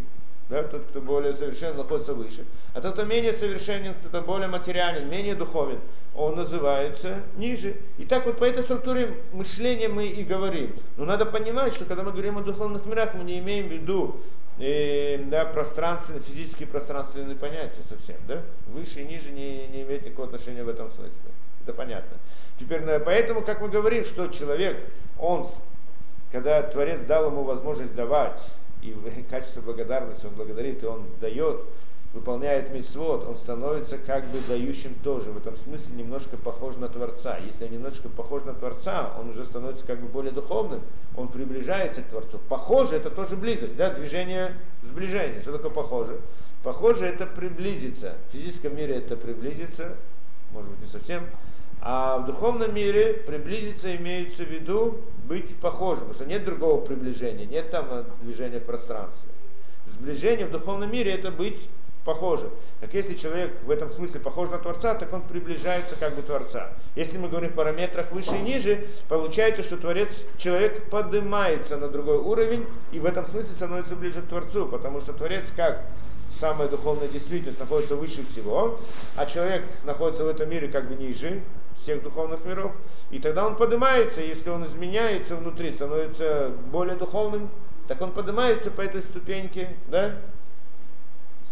Да? Тот, кто более совершенен, находится выше. А тот, кто менее совершенен, кто более материален, менее духовен, он называется ниже. И так вот по этой структуре мышления мы и говорим. Но надо понимать, что когда мы говорим о духовных мирах, мы не имеем в виду э, да, пространственные, физические пространственные понятия совсем. Да? Выше и ниже не, не имеет никакого отношения в этом смысле. Это понятно. Теперь, поэтому, как мы говорим, что человек, он, когда Творец дал ему возможность давать, и в качестве благодарности он благодарит, и он дает, выполняет митцвот, он становится как бы дающим тоже. В этом смысле немножко похож на Творца. Если он немножко похож на Творца, он уже становится как бы более духовным, он приближается к Творцу. Похоже, это тоже близость, да, движение сближения. Что такое похоже? Похоже, это приблизиться. В физическом мире это приблизиться, может быть не совсем, а в духовном мире приблизиться имеется в виду быть похожим, потому что нет другого приближения, нет там движения в пространстве. Сближение в духовном мире это быть похожим. Так если человек в этом смысле похож на Творца, так он приближается как бы Творца. Если мы говорим в параметрах выше и ниже, получается, что Творец, человек поднимается на другой уровень и в этом смысле становится ближе к Творцу, потому что Творец как самая духовная действительность находится выше всего, а человек находится в этом мире как бы ниже, всех духовных миров. И тогда он поднимается, если он изменяется внутри, становится более духовным, так он поднимается по этой ступеньке, да?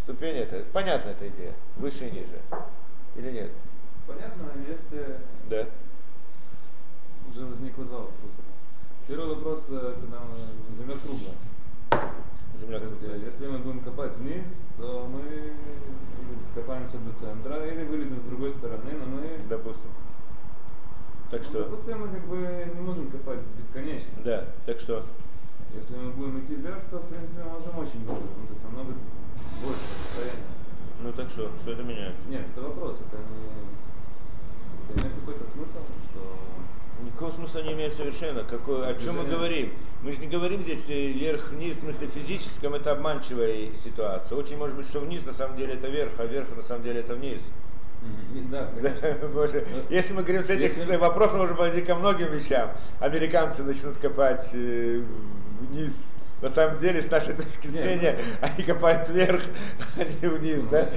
Ступень это, понятна эта идея, выше и ниже. Или нет? Понятно, если Да. уже возникло два вопроса. Первый вопрос, э, когда мы- земля круглая. Земля круглая. э, Если мы будем копать вниз, то мы копаемся до центра или вылезем с другой стороны, но мы Допустим. Так Ну, что, допустим, мы как бы не можем копать бесконечно. да, так что, Если мы будем идти вверх, то в принципе мы можем очень долго, ну, то есть намного больше расстояние. ну так что, что это меняет? Нет, это вопрос, это не... Это имеет какой-то смысл, что... Никакого смысла не имеет совершенно. Какой, о чем мы говорим? Мы же не говорим здесь э, вверх-вниз, в смысле физическом, это обманчивая ситуация. Очень может быть, что вниз на самом деле это вверх, а вверх на самом деле это вниз. Да, конечно. боже. Если мы говорим с этих Если- вопросов, можно подойти ко многим вещам. Американцы начнут копать э, вниз. На самом деле, с нашей точки Нет, зрения, они копают вверх, а не вниз. Ну, Да?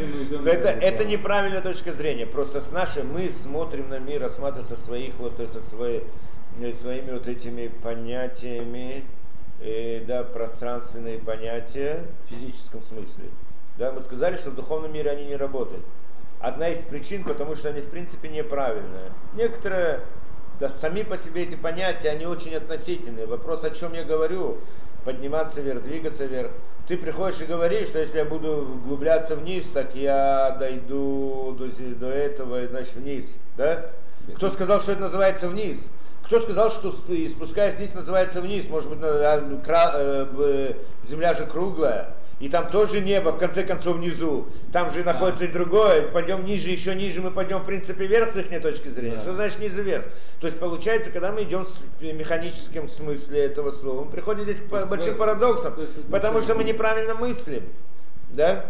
Но это, это неправильная точка зрения. Просто с нашей мы смотрим на мир, рассматриваем со своих вот, э, со своей, э, своими вот этими понятиями, э, да, пространственные понятия в физическом смысле. Да, мы сказали, что в духовном мире они не работают. Одна из причин, потому что они в принципе неправильные. Некоторые, да, сами по себе эти понятия, они очень относительные. Вопрос, о чем я говорю, подниматься вверх, двигаться вверх. Ты приходишь и говоришь, что если я буду углубляться вниз, так я дойду до, до этого, значит, вниз. Да? Кто сказал, что это называется вниз? Кто сказал, что спускаясь вниз называется вниз? Может быть, а, э, земля же круглая. И там тоже небо, в конце концов, внизу. Там же находится и другое. Пойдем ниже, еще ниже, мы пойдем, в принципе, вверх с их точки зрения. Да. Что значит ниже вверх? То есть, получается, когда мы идем в механическом смысле этого слова, мы приходим здесь к большим парадоксам. Потому что мы неправильно мыслим. Да?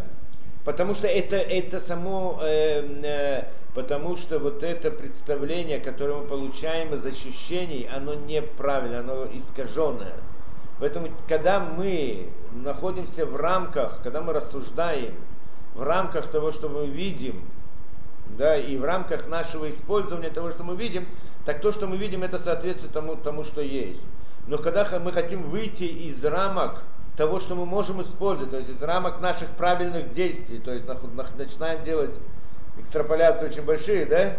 Потому что это, это само, э, э, потому что вот это представление, которое мы получаем из ощущений, оно неправильно, оно искаженное. Поэтому, когда мы находимся в рамках, когда мы рассуждаем в рамках того, что мы видим, да, и в рамках нашего использования того, что мы видим, так то, что мы видим, это соответствует тому, тому что есть. Но когда мы хотим выйти из рамок того, что мы можем использовать, то есть из рамок наших правильных действий, то есть начинаем делать экстраполяции очень большие, да,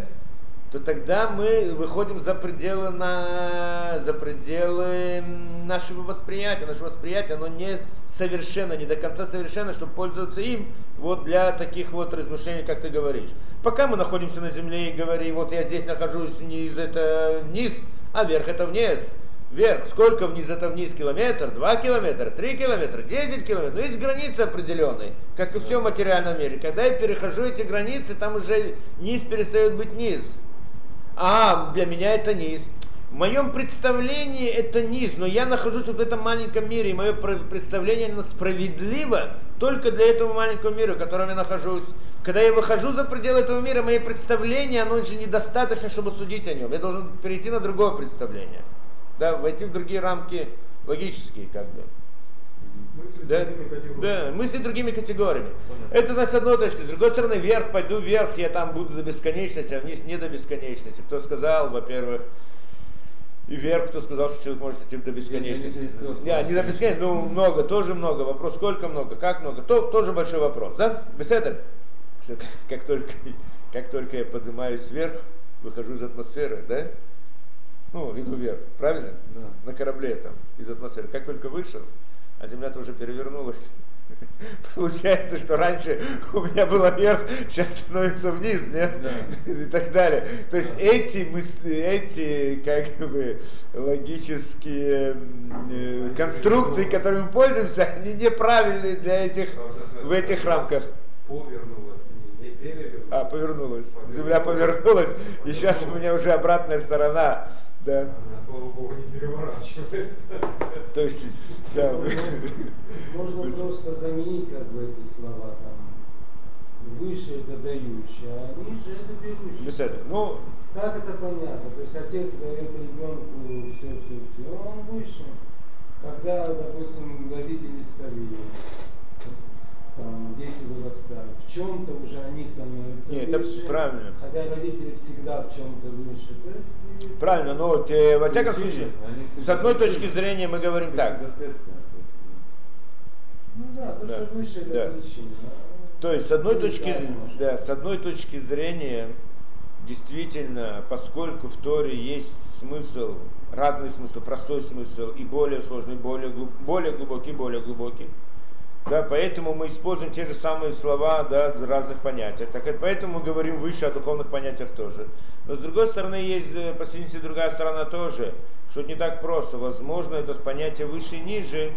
то тогда мы выходим за пределы, на, за пределы нашего восприятия. Наше восприятие, оно не совершенно, не до конца совершенно, чтобы пользоваться им вот для таких вот размышлений, как ты говоришь. Пока мы находимся на земле и говорим, вот я здесь нахожусь, вниз это вниз, а вверх это вниз. Вверх, сколько вниз это вниз? Километр, два километра, три километра, десять километров. Ну, есть границы определенные, как и все в материальном мире. Когда я перехожу эти границы, там уже низ перестает быть низ. А, для меня это низ. В моем представлении это низ, но я нахожусь в этом маленьком мире, и мое пр- представление оно справедливо только для этого маленького мира, в котором я нахожусь. Когда я выхожу за пределы этого мира, мое представление, оно уже недостаточно, чтобы судить о нем. Я должен перейти на другое представление. Да, войти в другие рамки логические, как бы. Мысли Да, да, мысли другими категориями. Понятно. Это значит с одной точки. С другой стороны, вверх пойду вверх, я там буду до бесконечности, а вниз не до бесконечности. Кто сказал, во-первых, и вверх, кто сказал, что человек может идти до бесконечности. Я не сказал, что- Не, до бесконечности, ну много, тоже много. Вопрос, сколько много, как много, то, тоже большой вопрос, да? Беседа. Что как, как только, как только я поднимаюсь вверх, выхожу из атмосферы, да? Ну, иду вверх, правильно? Да. На корабле там, из атмосферы. Как только вышел, а Земля-то уже перевернулась. Получается, что раньше у меня было вверх, сейчас становится вниз, нет? Да. И так далее. То есть эти мысли, эти как бы логические э, конструкции, которыми мы пользуемся, они неправильные для этих, в этих рамках. Повернулась, не перевернулась. А, повернулась. Земля повернулась, и сейчас у меня уже обратная сторона. Да. Она, слава богу, не переворачивается. То есть, да. Можно просто заменить как бы эти слова там. Выше это дающий, а ниже это берущий. Беседа. Ну, Так это понятно. То есть отец дает ребенку все, все, все, он выше. Когда, допустим, родители стареют, там, дети вырастают, в чем-то уже они становятся Нет, это выше. правильно. Хотя родители всегда в чем-то выше. То есть, правильно, но вот, э, во всяком случае, с одной точки зрения мы говорим Это так. Ну да, то, Да. что выше это Да. причина. То есть с одной точки, да, с одной точки зрения, действительно, поскольку в Торе есть смысл, разный смысл, простой смысл и более сложный, более, глуб- более глубокий, более глубокий, да, поэтому мы используем те же самые слова да, в разных понятиях. Так это поэтому мы говорим выше о духовных понятиях тоже. Но с другой стороны, есть э, по другая сторона тоже, что не так просто. Возможно, это понятие выше и ниже,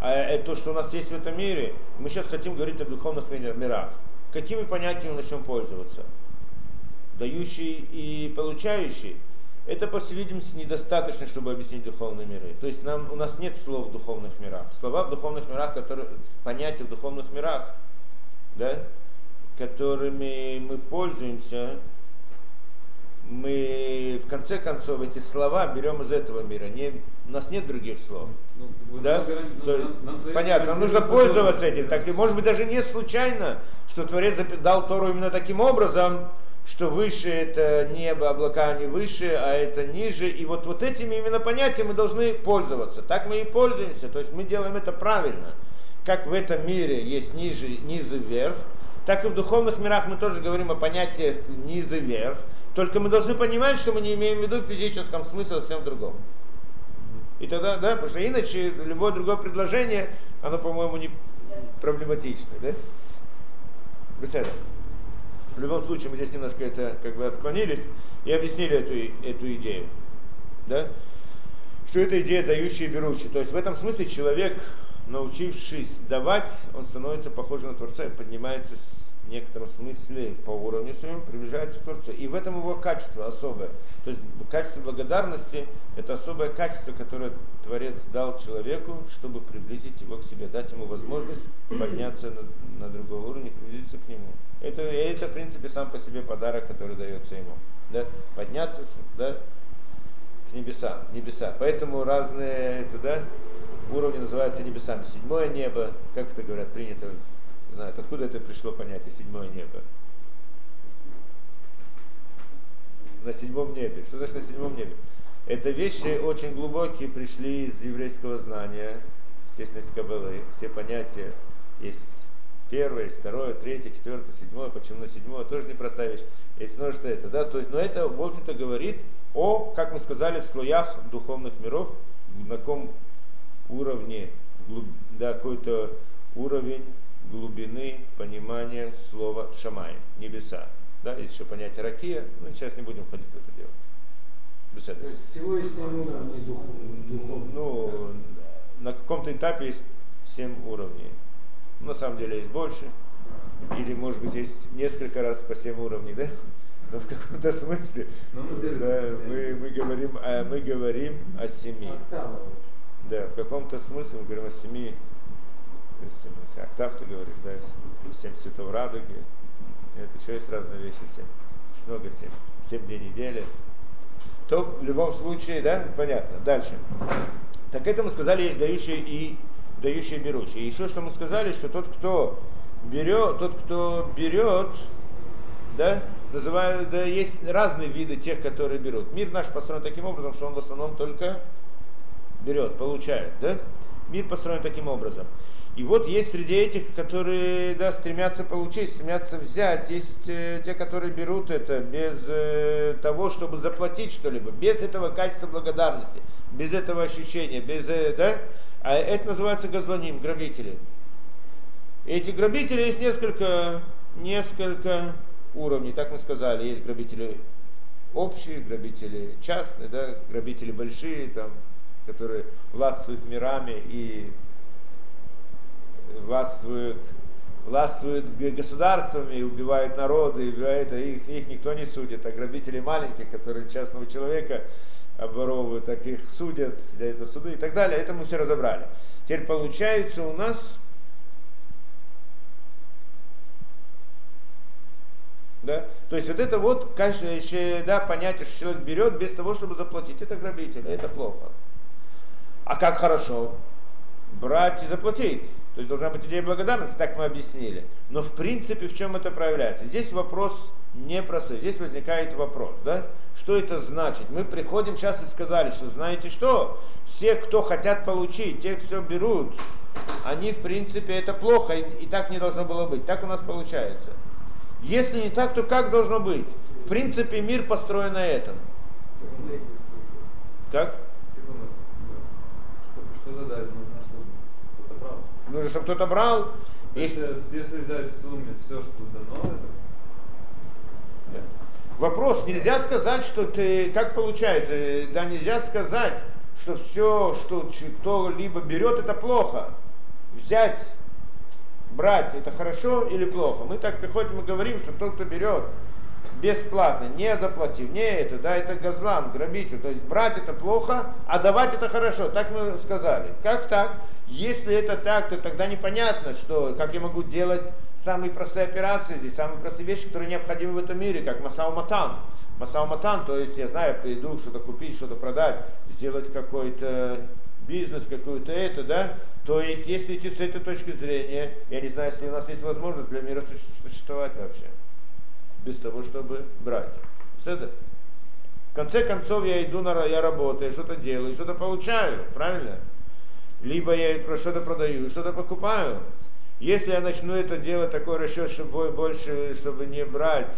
а это то, что у нас есть в этом мире. Мы сейчас хотим говорить о духовных ми- мирах. Какими понятиями начнем пользоваться? Дающий и получающий. Это, по всей видимости, недостаточно, чтобы объяснить духовные миры. То есть нам, у нас нет слов в духовных мирах. Слова в духовных мирах, которые, понятия в духовных мирах, да, которыми мы пользуемся, мы в конце концов эти слова берем из этого мира. Не, у нас нет других слов. Ну, Да? нам нам- нам понятно, нам нужно пользоваться этим. Так, и может быть даже не случайно, что Творец дал Тору именно таким образом, что выше это небо, облака они выше, а это ниже. И вот, вот этими именно понятиями мы должны пользоваться. Так мы и пользуемся. То есть мы делаем это правильно. Как в этом мире есть ниже, низ и вверх, так и в духовных мирах мы тоже говорим о понятиях низ и вверх. Только мы должны понимать, что мы не имеем в виду в физическом смысле, совсем другом. И тогда, да, потому что иначе любое другое предложение, оно, по-моему, не проблематичное, да? Беседа. В любом случае, мы здесь немножко это как бы отклонились и объяснили эту, эту идею, да? Что это идея дающая и берущая. То есть в этом смысле человек, научившись давать, он становится похожим на Творца и поднимается в некотором смысле по уровню своему, приближается к Творцу. И в этом его качество особое. То есть качество благодарности – это особое качество, которое Творец дал человеку, чтобы приблизить его к себе, дать ему возможность подняться на, на другой уровень приблизиться к нему. Это, это, в принципе, сам по себе подарок, который дается ему. Да? Подняться да? к небесам. Небеса. Поэтому разные это, да, уровни называются небесами. Седьмое небо, как это говорят, принято знают, откуда это пришло понятие седьмое небо. На седьмом небе. Что значит на седьмом небе? Это вещи очень глубокие, пришли из еврейского знания, естественно, из Кабалы. Все понятия есть первое, второе, третье, четвертое, седьмое. Почему на седьмое? Тоже непростая вещь. Есть множество это, да. То есть, но это, в общем-то, говорит о, как мы сказали, слоях духовных миров, на каком уровне, да, какой-то уровень глубины понимания слова шамай, небеса. Да, есть еще понятие ракия, но сейчас не будем ходить в это дело. Беседа. То есть всего есть семь уровней дух- духовности. Ну, на каком-то этапе есть семь уровней. На самом деле есть больше. Или, может быть, есть несколько раз по семь уровней, да? Но в каком-то смысле Но мы да, мы, мы, говорим, о, мы говорим о семи. Да, в каком-то смысле мы говорим о семи, есть, семь, октав ты говоришь, да, семь цветов радуги. Нет, еще есть разные вещи, семь. Много семь. Семь дней недели. То в любом случае, да, понятно. Дальше. Так это мы сказали, есть дающие и дающий и еще что мы сказали, что тот, кто берет, тот, кто берет, да, называют, да, есть разные виды тех, которые берут. Мир наш построен таким образом, что он в основном только берет, получает, да? Мир построен таким образом. И вот есть среди этих, которые да, стремятся получить, стремятся взять, есть э, те, которые берут это без э, того, чтобы заплатить что-либо, без этого качества благодарности, без этого ощущения, без, э, да? А это называется газланим, грабители. Эти грабители есть несколько, несколько уровней, так мы сказали, есть грабители общие, грабители частные, да, грабители большие, там, которые властвуют мирами и властвуют, властвуют государствами, убивают народы, убивают, а их, их никто не судит. А грабители маленькие, которые частного человека обворовывают, так их судят, для этого суды и так далее. Это мы все разобрали. Теперь получается у нас Да? То есть вот это вот конечно, да, понятие, что человек берет без того, чтобы заплатить, это грабитель, это плохо. А как хорошо? Брать и заплатить. То есть должна быть идея благодарности, так мы объяснили. Но в принципе в чем это проявляется? Здесь вопрос непростой. Здесь возникает вопрос, да? Что это значит? Мы приходим сейчас и сказали, что знаете что? Все, кто хотят получить, те, все берут, они в принципе это плохо и, и так не должно было быть. Так у нас получается. Если не так, то как должно быть? В принципе, мир построен на этом. Как? Секунду. Что-то дать, нужно. Нужно, чтобы кто-то брал. То есть, Если... если взять в сумме все, что дано, это. Вопрос, нельзя сказать, что ты, как получается, да, нельзя сказать, что все, что кто-либо берет, это плохо. Взять брать это хорошо или плохо. Мы так приходим и говорим, что тот, кто берет бесплатно, не заплатив, не это, да, это газлан, грабитель. То есть брать это плохо, а давать это хорошо. Так мы сказали. Как так? Если это так, то тогда непонятно, что, как я могу делать самые простые операции здесь, самые простые вещи, которые необходимы в этом мире, как масау-матан. Масау-матан, то есть я знаю, приду что-то купить, что-то продать, сделать какой-то бизнес, какую-то это, да, то есть, если идти с этой точки зрения, я не знаю, если у нас есть возможность для мира существовать вообще, без того, чтобы брать. Это. В конце концов, я иду на я работаю, что-то делаю, что-то получаю, правильно? Либо я что-то продаю, что-то покупаю. Если я начну это делать, такой расчет, чтобы больше, чтобы не брать,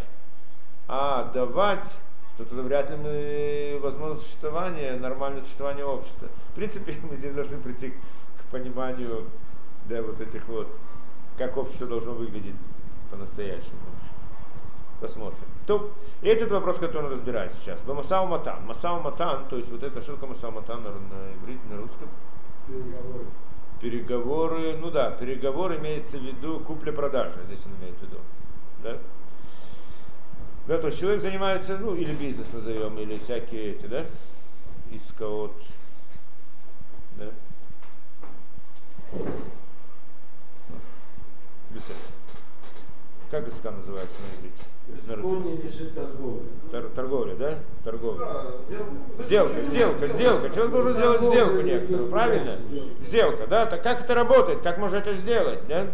а давать, то тогда вряд ли мы возможно существование, нормальное существование общества. В принципе, мы здесь должны прийти пониманию да, вот этих вот, как общество должно выглядеть по-настоящему. Посмотрим. То, этот вопрос, который он разбирает сейчас. Масау Матан. Масау Матан, то есть вот это что такое Масау Матан на, на на русском? Переговоры. Переговоры, ну да, переговоры имеется в виду купля-продажа, здесь он имеет в виду. Да? Да, то есть человек занимается, ну, или бизнес назовем, или всякие эти, да, искаот, да. Беседа. Как ИСКА называется на иврите? На русском? лежит торговля. Тор- торговля, да? Торговля. Сделка. Сделка, сделка. Человек должен сделать сделку некоторую, правильно? Сделка, да? Так как это работает? Как можно это сделать, да?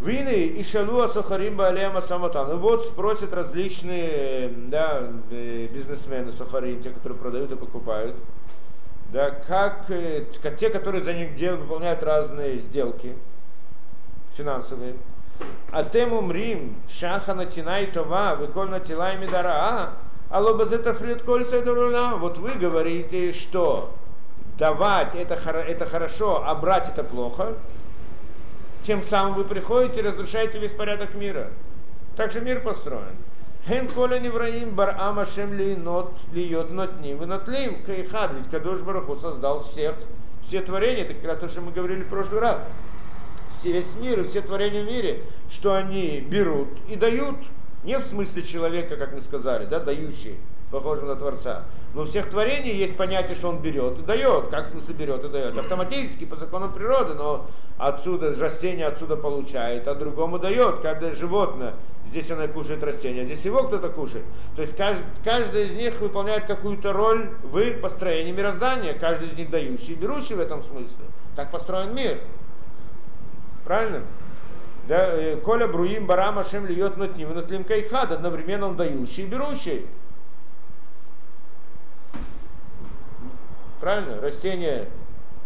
Вины и шалуа сухарим балема самотан. И вот спросят различные да, э, бизнесмены сухарим, те, которые продают и покупают, да, как, э, как те, которые за них дел, выполняют разные сделки финансовые. А тем умрим, шаха натинай това, выколь натилай медара, а лобазета фрид кольца Вот вы говорите, что давать это, это хорошо, а брать это плохо. Тем самым вы приходите и разрушаете весь порядок мира. Так же мир построен. Хен коля невраим бар амашем ли нот льет нотним вы нотлим кайхад. Ведь Кадош Бараху создал всех, все творения, это как раз то, что мы говорили в прошлый раз. Все, весь мир и все творения в мире, что они берут и дают. Не в смысле человека, как мы сказали, да, дающий, похожий на Творца. Но у всех творений есть понятие, что он берет и дает. Как в смысле берет и дает? Автоматически, по закону природы, но отсюда растение отсюда получает, а другому дает. Каждое животное, здесь оно кушает растение, а здесь его кто-то кушает. То есть каждый, каждый из них выполняет какую-то роль в построении мироздания, каждый из них дающий и берущий в этом смысле. Так построен мир. Правильно? Да, э, Коля Бруим Барама Шем льет над ним, над Лим Кайхад, одновременно он дающий и берущий. Правильно? Растение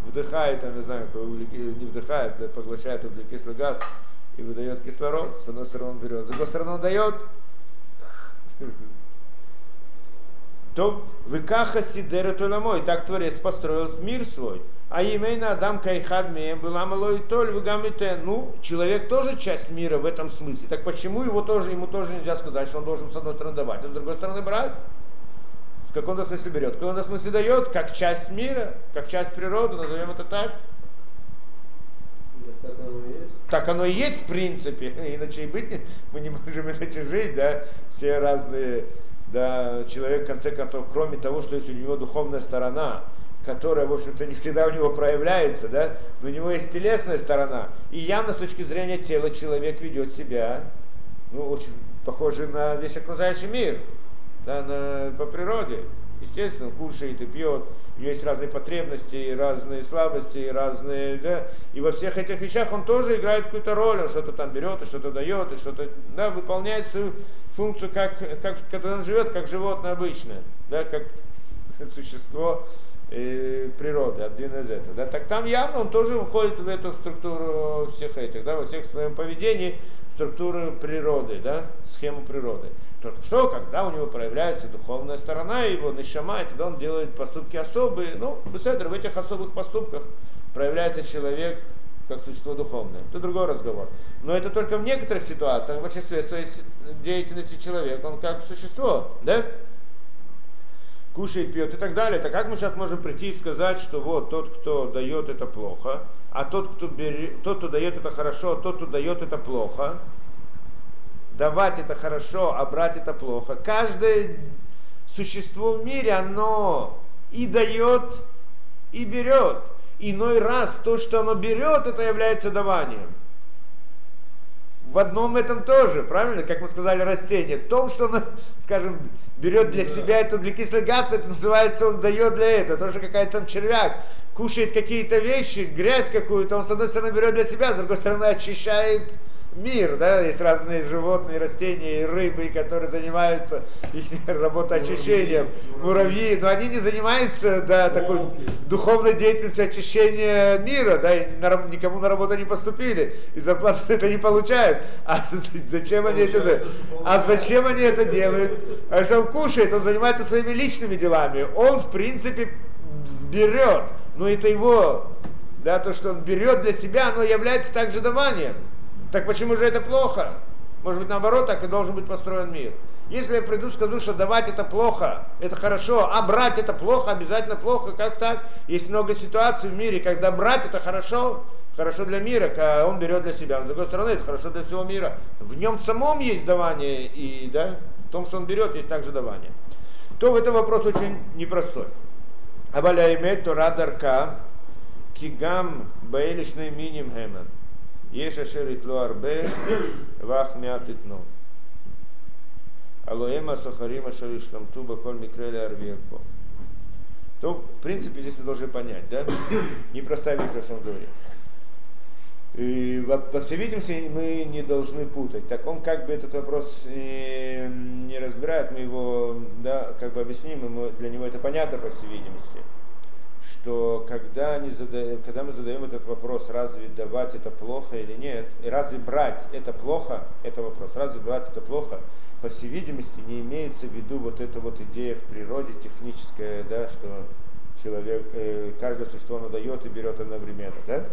вдыхает, там, не знаю, не вдыхает, а поглощает углекислый газ и выдает кислород. С одной стороны он берет, с другой стороны он дает. То выкаха сидера туламой, так Творец построил мир свой. А имейна Адам Кайхад была малой толь в Ну, человек тоже часть мира в этом смысле. Так почему его тоже, ему тоже нельзя сказать, что он должен с одной стороны давать, а с другой стороны брать? В каком-то смысле берет, в каком-то смысле дает, как часть мира, как часть природы, назовем это так. Так оно и есть. Так оно и есть в принципе, иначе и быть не, мы не можем иначе жить, да, все разные, да, человек в конце концов, кроме того, что есть у него духовная сторона, которая, в общем-то, не всегда у него проявляется, да, но у него есть телесная сторона. И явно с точки зрения тела человек ведет себя, ну, очень похоже на весь окружающий мир, да, на, по природе. Естественно, он кушает и пьет, у него есть разные потребности, разные слабости, разные, да, и во всех этих вещах он тоже играет какую-то роль, он что-то там берет, и что-то дает, и что-то, да, выполняет свою функцию, как, как, когда он живет, как животное обычное, да, как существо, э, природы, один из этого. Да, так там явно он тоже входит в эту структуру всех этих, да, во всех своем поведении, структуру природы, да, схему природы. Только что, когда у него проявляется духовная сторона его нишама, тогда он делает поступки особые. Ну, в этих особых поступках проявляется человек как существо духовное. Это другой разговор. Но это только в некоторых ситуациях, в большинстве своей деятельности человека, он как существо, да? Кушает, пьет и так далее, так как мы сейчас можем прийти и сказать, что вот тот, кто дает, это плохо, а тот, кто, берет, тот, кто дает, это хорошо, а тот, кто дает, это плохо. Давать это хорошо, а брать это плохо. Каждое существо в мире, оно и дает, и берет. Иной раз то, что оно берет, это является даванием в одном этом тоже, правильно, как мы сказали, растение. В том, что оно, скажем, берет для себя эту углекислый газ, это называется, он дает для этого. То, что какая-то там червяк кушает какие-то вещи, грязь какую-то, он с одной стороны берет для себя, с другой стороны очищает мир, да, есть разные животные, растения и рыбы, которые занимаются их работой очищением, муравьи, но они не занимаются, да, такой духовной деятельностью очищения мира, да, и никому на работу не поступили, и зарплату это не получают. А зачем они это делают? А зачем они это делают? А что он кушает, он занимается своими личными делами, он, в принципе, берет, но это его, да, то, что он берет для себя, оно является также даванием. Так почему же это плохо? Может быть, наоборот, так и должен быть построен мир. Если я приду и скажу, что давать это плохо, это хорошо, а брать это плохо, обязательно плохо, как так? Есть много ситуаций в мире, когда брать это хорошо, хорошо для мира, когда он берет для себя. Но с другой стороны, это хорошо для всего мира. В нем самом есть давание, и да, в том, что он берет, есть также давание. То в этом вопрос очень непростой. Абаляймет Тора Дарка, Кигам Баэлишный Миним Хэмэн. יש אשר יתלו הרבה ואך מעט יתנו. הלוא הם הסוחרים אשר השתמטו בכל מקרה להרוויח פה. То, в принципе, здесь мы должны понять, да? Непростая вещь, что он говорит. И, по всей видимости, мы не должны путать. Так он как бы этот вопрос э, не разбирает, мы его, да, как бы объясним, ему, для него это понятно, по всей видимости что когда, они зада... когда мы задаем этот вопрос, разве давать это плохо или нет, и разве брать это плохо, это вопрос, разве брать это плохо, по всей видимости не имеется в виду вот эта вот идея в природе техническая, да, что человек, э, каждое существо оно дает и берет одновременно, да?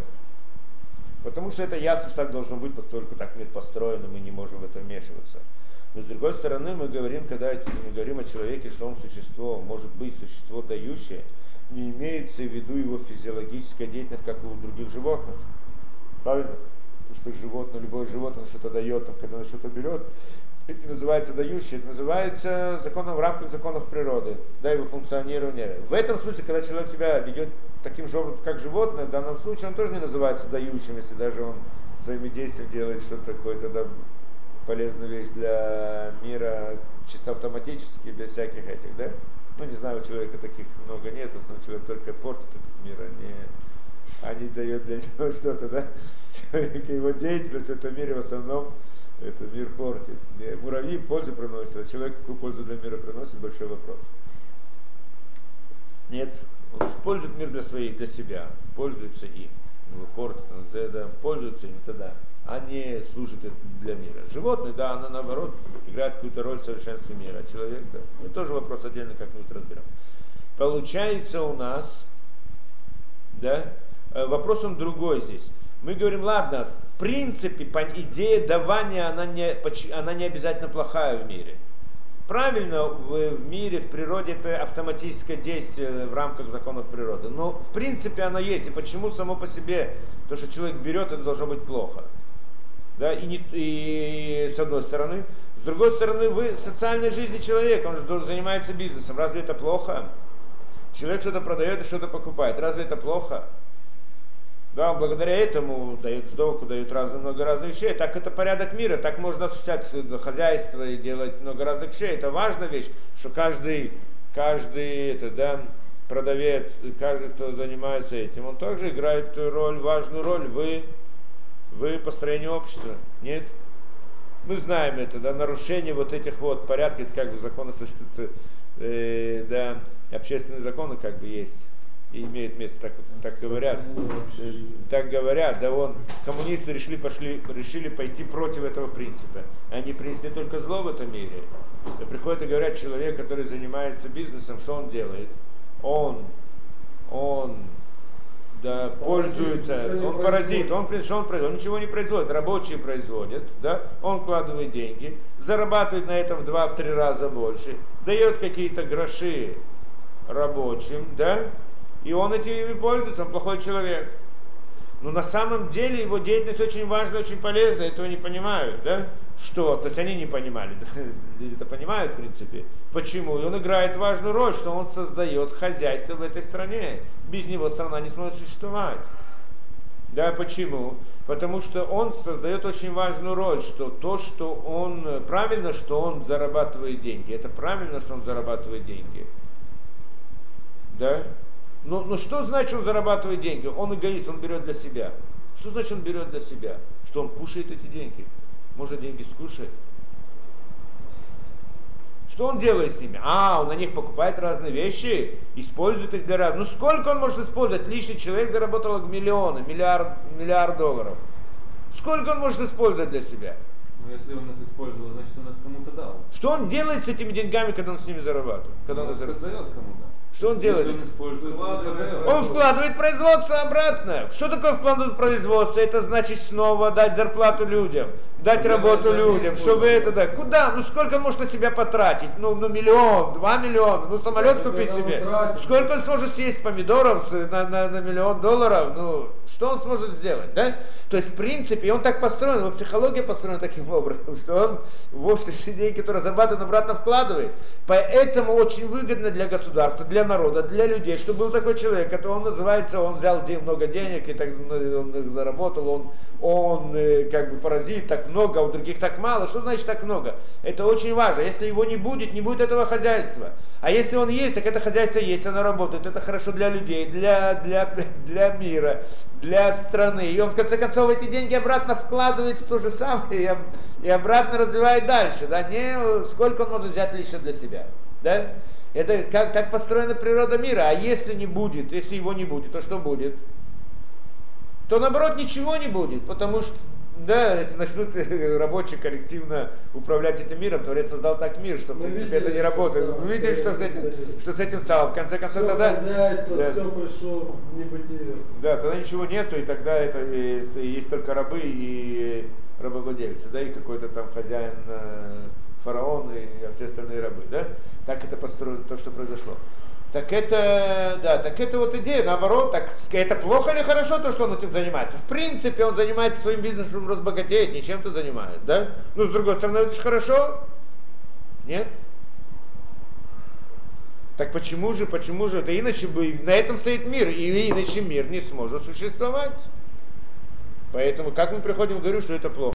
Потому что это ясно, что так должно быть, поскольку так мир построен, и мы не можем в это вмешиваться. Но с другой стороны, мы говорим, когда мы говорим о человеке, что он существо, может быть существо дающее, не имеется в виду его физиологическая деятельность, как у других животных. Правильно? Потому что животное, любое животное что-то дает, там, когда оно что-то берет, это не называется дающий, это называется законом в рамках законов природы, да, его функционирования. В этом смысле, когда человек себя ведет таким же образом, как животное, в данном случае он тоже не называется дающим, если даже он своими действиями делает что-то такое, тогда полезную вещь для мира чисто автоматически, без всяких этих, да? Ну не знаю, у человека таких много нет, в основном человек только портит этот мир, а не они дают для него что-то, да? Человек, его деятельность в этом мире в основном это мир портит. Не, Муравьи пользу приносят, а человек какую пользу для мира приносит, большой вопрос. Нет, он использует мир для своих, для себя, пользуется им, его портит, он пользуется им тогда, а не служит для мира. Животные, да, оно наоборот играет какую-то роль в совершенстве мира, а человек, да, это тоже вопрос отдельно как-нибудь разберем. Получается у нас, да, э, вопрос он другой здесь. Мы говорим, ладно, в принципе, идея давания, она не, она не обязательно плохая в мире. Правильно, в, в мире, в природе это автоматическое действие в рамках законов природы. Но в принципе оно есть. И почему само по себе то, что человек берет, это должно быть плохо. Да, и, не, и с одной стороны. С другой стороны, вы социальной жизни человека, он же занимается бизнесом. Разве это плохо? Человек что-то продает и что-то покупает. Разве это плохо? Да, благодаря этому дают сдоку, дают разные, много разных вещей. Так это порядок мира, так можно осуществлять хозяйство и делать много разных вещей. Это важная вещь, что каждый, каждый это, да, продавец, каждый, кто занимается этим, он также играет роль, важную роль в, в построении общества. Нет? Мы знаем это, да, нарушение вот этих вот порядков, как бы законы, э, да, общественные законы как бы есть и имеет место, так, так говорят. Так говорят, да он, коммунисты решили, пошли, решили пойти против этого принципа. Они принесли только зло в этом мире. И приходят и говорят, человек, который занимается бизнесом, что он делает? Он, он да, пользуется, он паразит, он, что он производит? Он ничего не производит, рабочие производят, да, он вкладывает деньги, зарабатывает на этом в два-три раза больше, дает какие-то гроши рабочим, да, и он этими пользуется, он плохой человек. Но на самом деле его деятельность очень важна, очень полезна, этого не понимают, да? Что? То есть они не понимали, люди это понимают в принципе. Почему? И он играет важную роль, что он создает хозяйство в этой стране. Без него страна не сможет существовать. Да, почему? Потому что он создает очень важную роль, что то, что он, правильно, что он зарабатывает деньги. Это правильно, что он зарабатывает деньги. Да? Но, но что значит он зарабатывает деньги? Он эгоист, он берет для себя. Что значит он берет для себя? Что он кушает эти деньги? Может деньги скушает? Что он делает с ними? А, он на них покупает разные вещи, использует их для разных. Ну сколько он может использовать? Личный человек заработал миллионы, миллиард, миллиард долларов. Сколько он может использовать для себя? Ну если он их использовал, значит он их кому-то дал. Что он делает с этими деньгами, когда он с ними зарабатывает? Когда он, он их дает кому-то. Что он делает? Он, использует, он вкладывает производство обратно. Что такое вкладывать производство? Это значит снова дать зарплату людям, дать работу людям, чтобы это да. Куда? Ну сколько на себя потратить? Ну, ну миллион, два миллиона, ну самолет купить себе. Сколько он сможет съесть помидоров на, на, на миллион долларов? Ну, что он сможет сделать, да? То есть, в принципе, он так построен, его психология построена таким образом, что он вовсе все деньги, которые зарабатывает, обратно вкладывает. Поэтому очень выгодно для государства, для народа, для людей, чтобы был такой человек, который он называется, он взял много денег и так он их заработал, он, он э, как бы паразит, так много, а у других так мало. Что значит так много? Это очень важно. Если его не будет, не будет этого хозяйства. А если он есть, так это хозяйство есть, оно работает. Это хорошо для людей, для, для, для мира, для страны. И он в конце концов эти деньги обратно вкладывает в то же самое и, обратно развивает дальше. Да? Не сколько он может взять лично для себя. Да? Это как, так построена природа мира. А если не будет, если его не будет, то что будет? То наоборот ничего не будет, потому что да, если начнут рабочие коллективно управлять этим миром, Творец создал так мир, что в принципе это не работает. Мы видели, что с этим, что с этим стало. В конце концов все тогда... Хозяйство, да, все пришло в небытие. да, тогда ничего нету, и тогда это есть, есть только рабы и рабовладельцы, да, и какой-то там хозяин э, фараон и все остальные рабы, да? Так это построено, то, что произошло. Так это, да, так это вот идея, наоборот, так это плохо или хорошо то, что он этим занимается? В принципе, он занимается своим бизнесом, чтобы разбогатеть, ничем то занимает, да? Ну, с другой стороны, это же хорошо. Нет? Так почему же, почему же это иначе бы, на этом стоит мир, и иначе мир не сможет существовать. Поэтому, как мы приходим, говорю, что это плохо.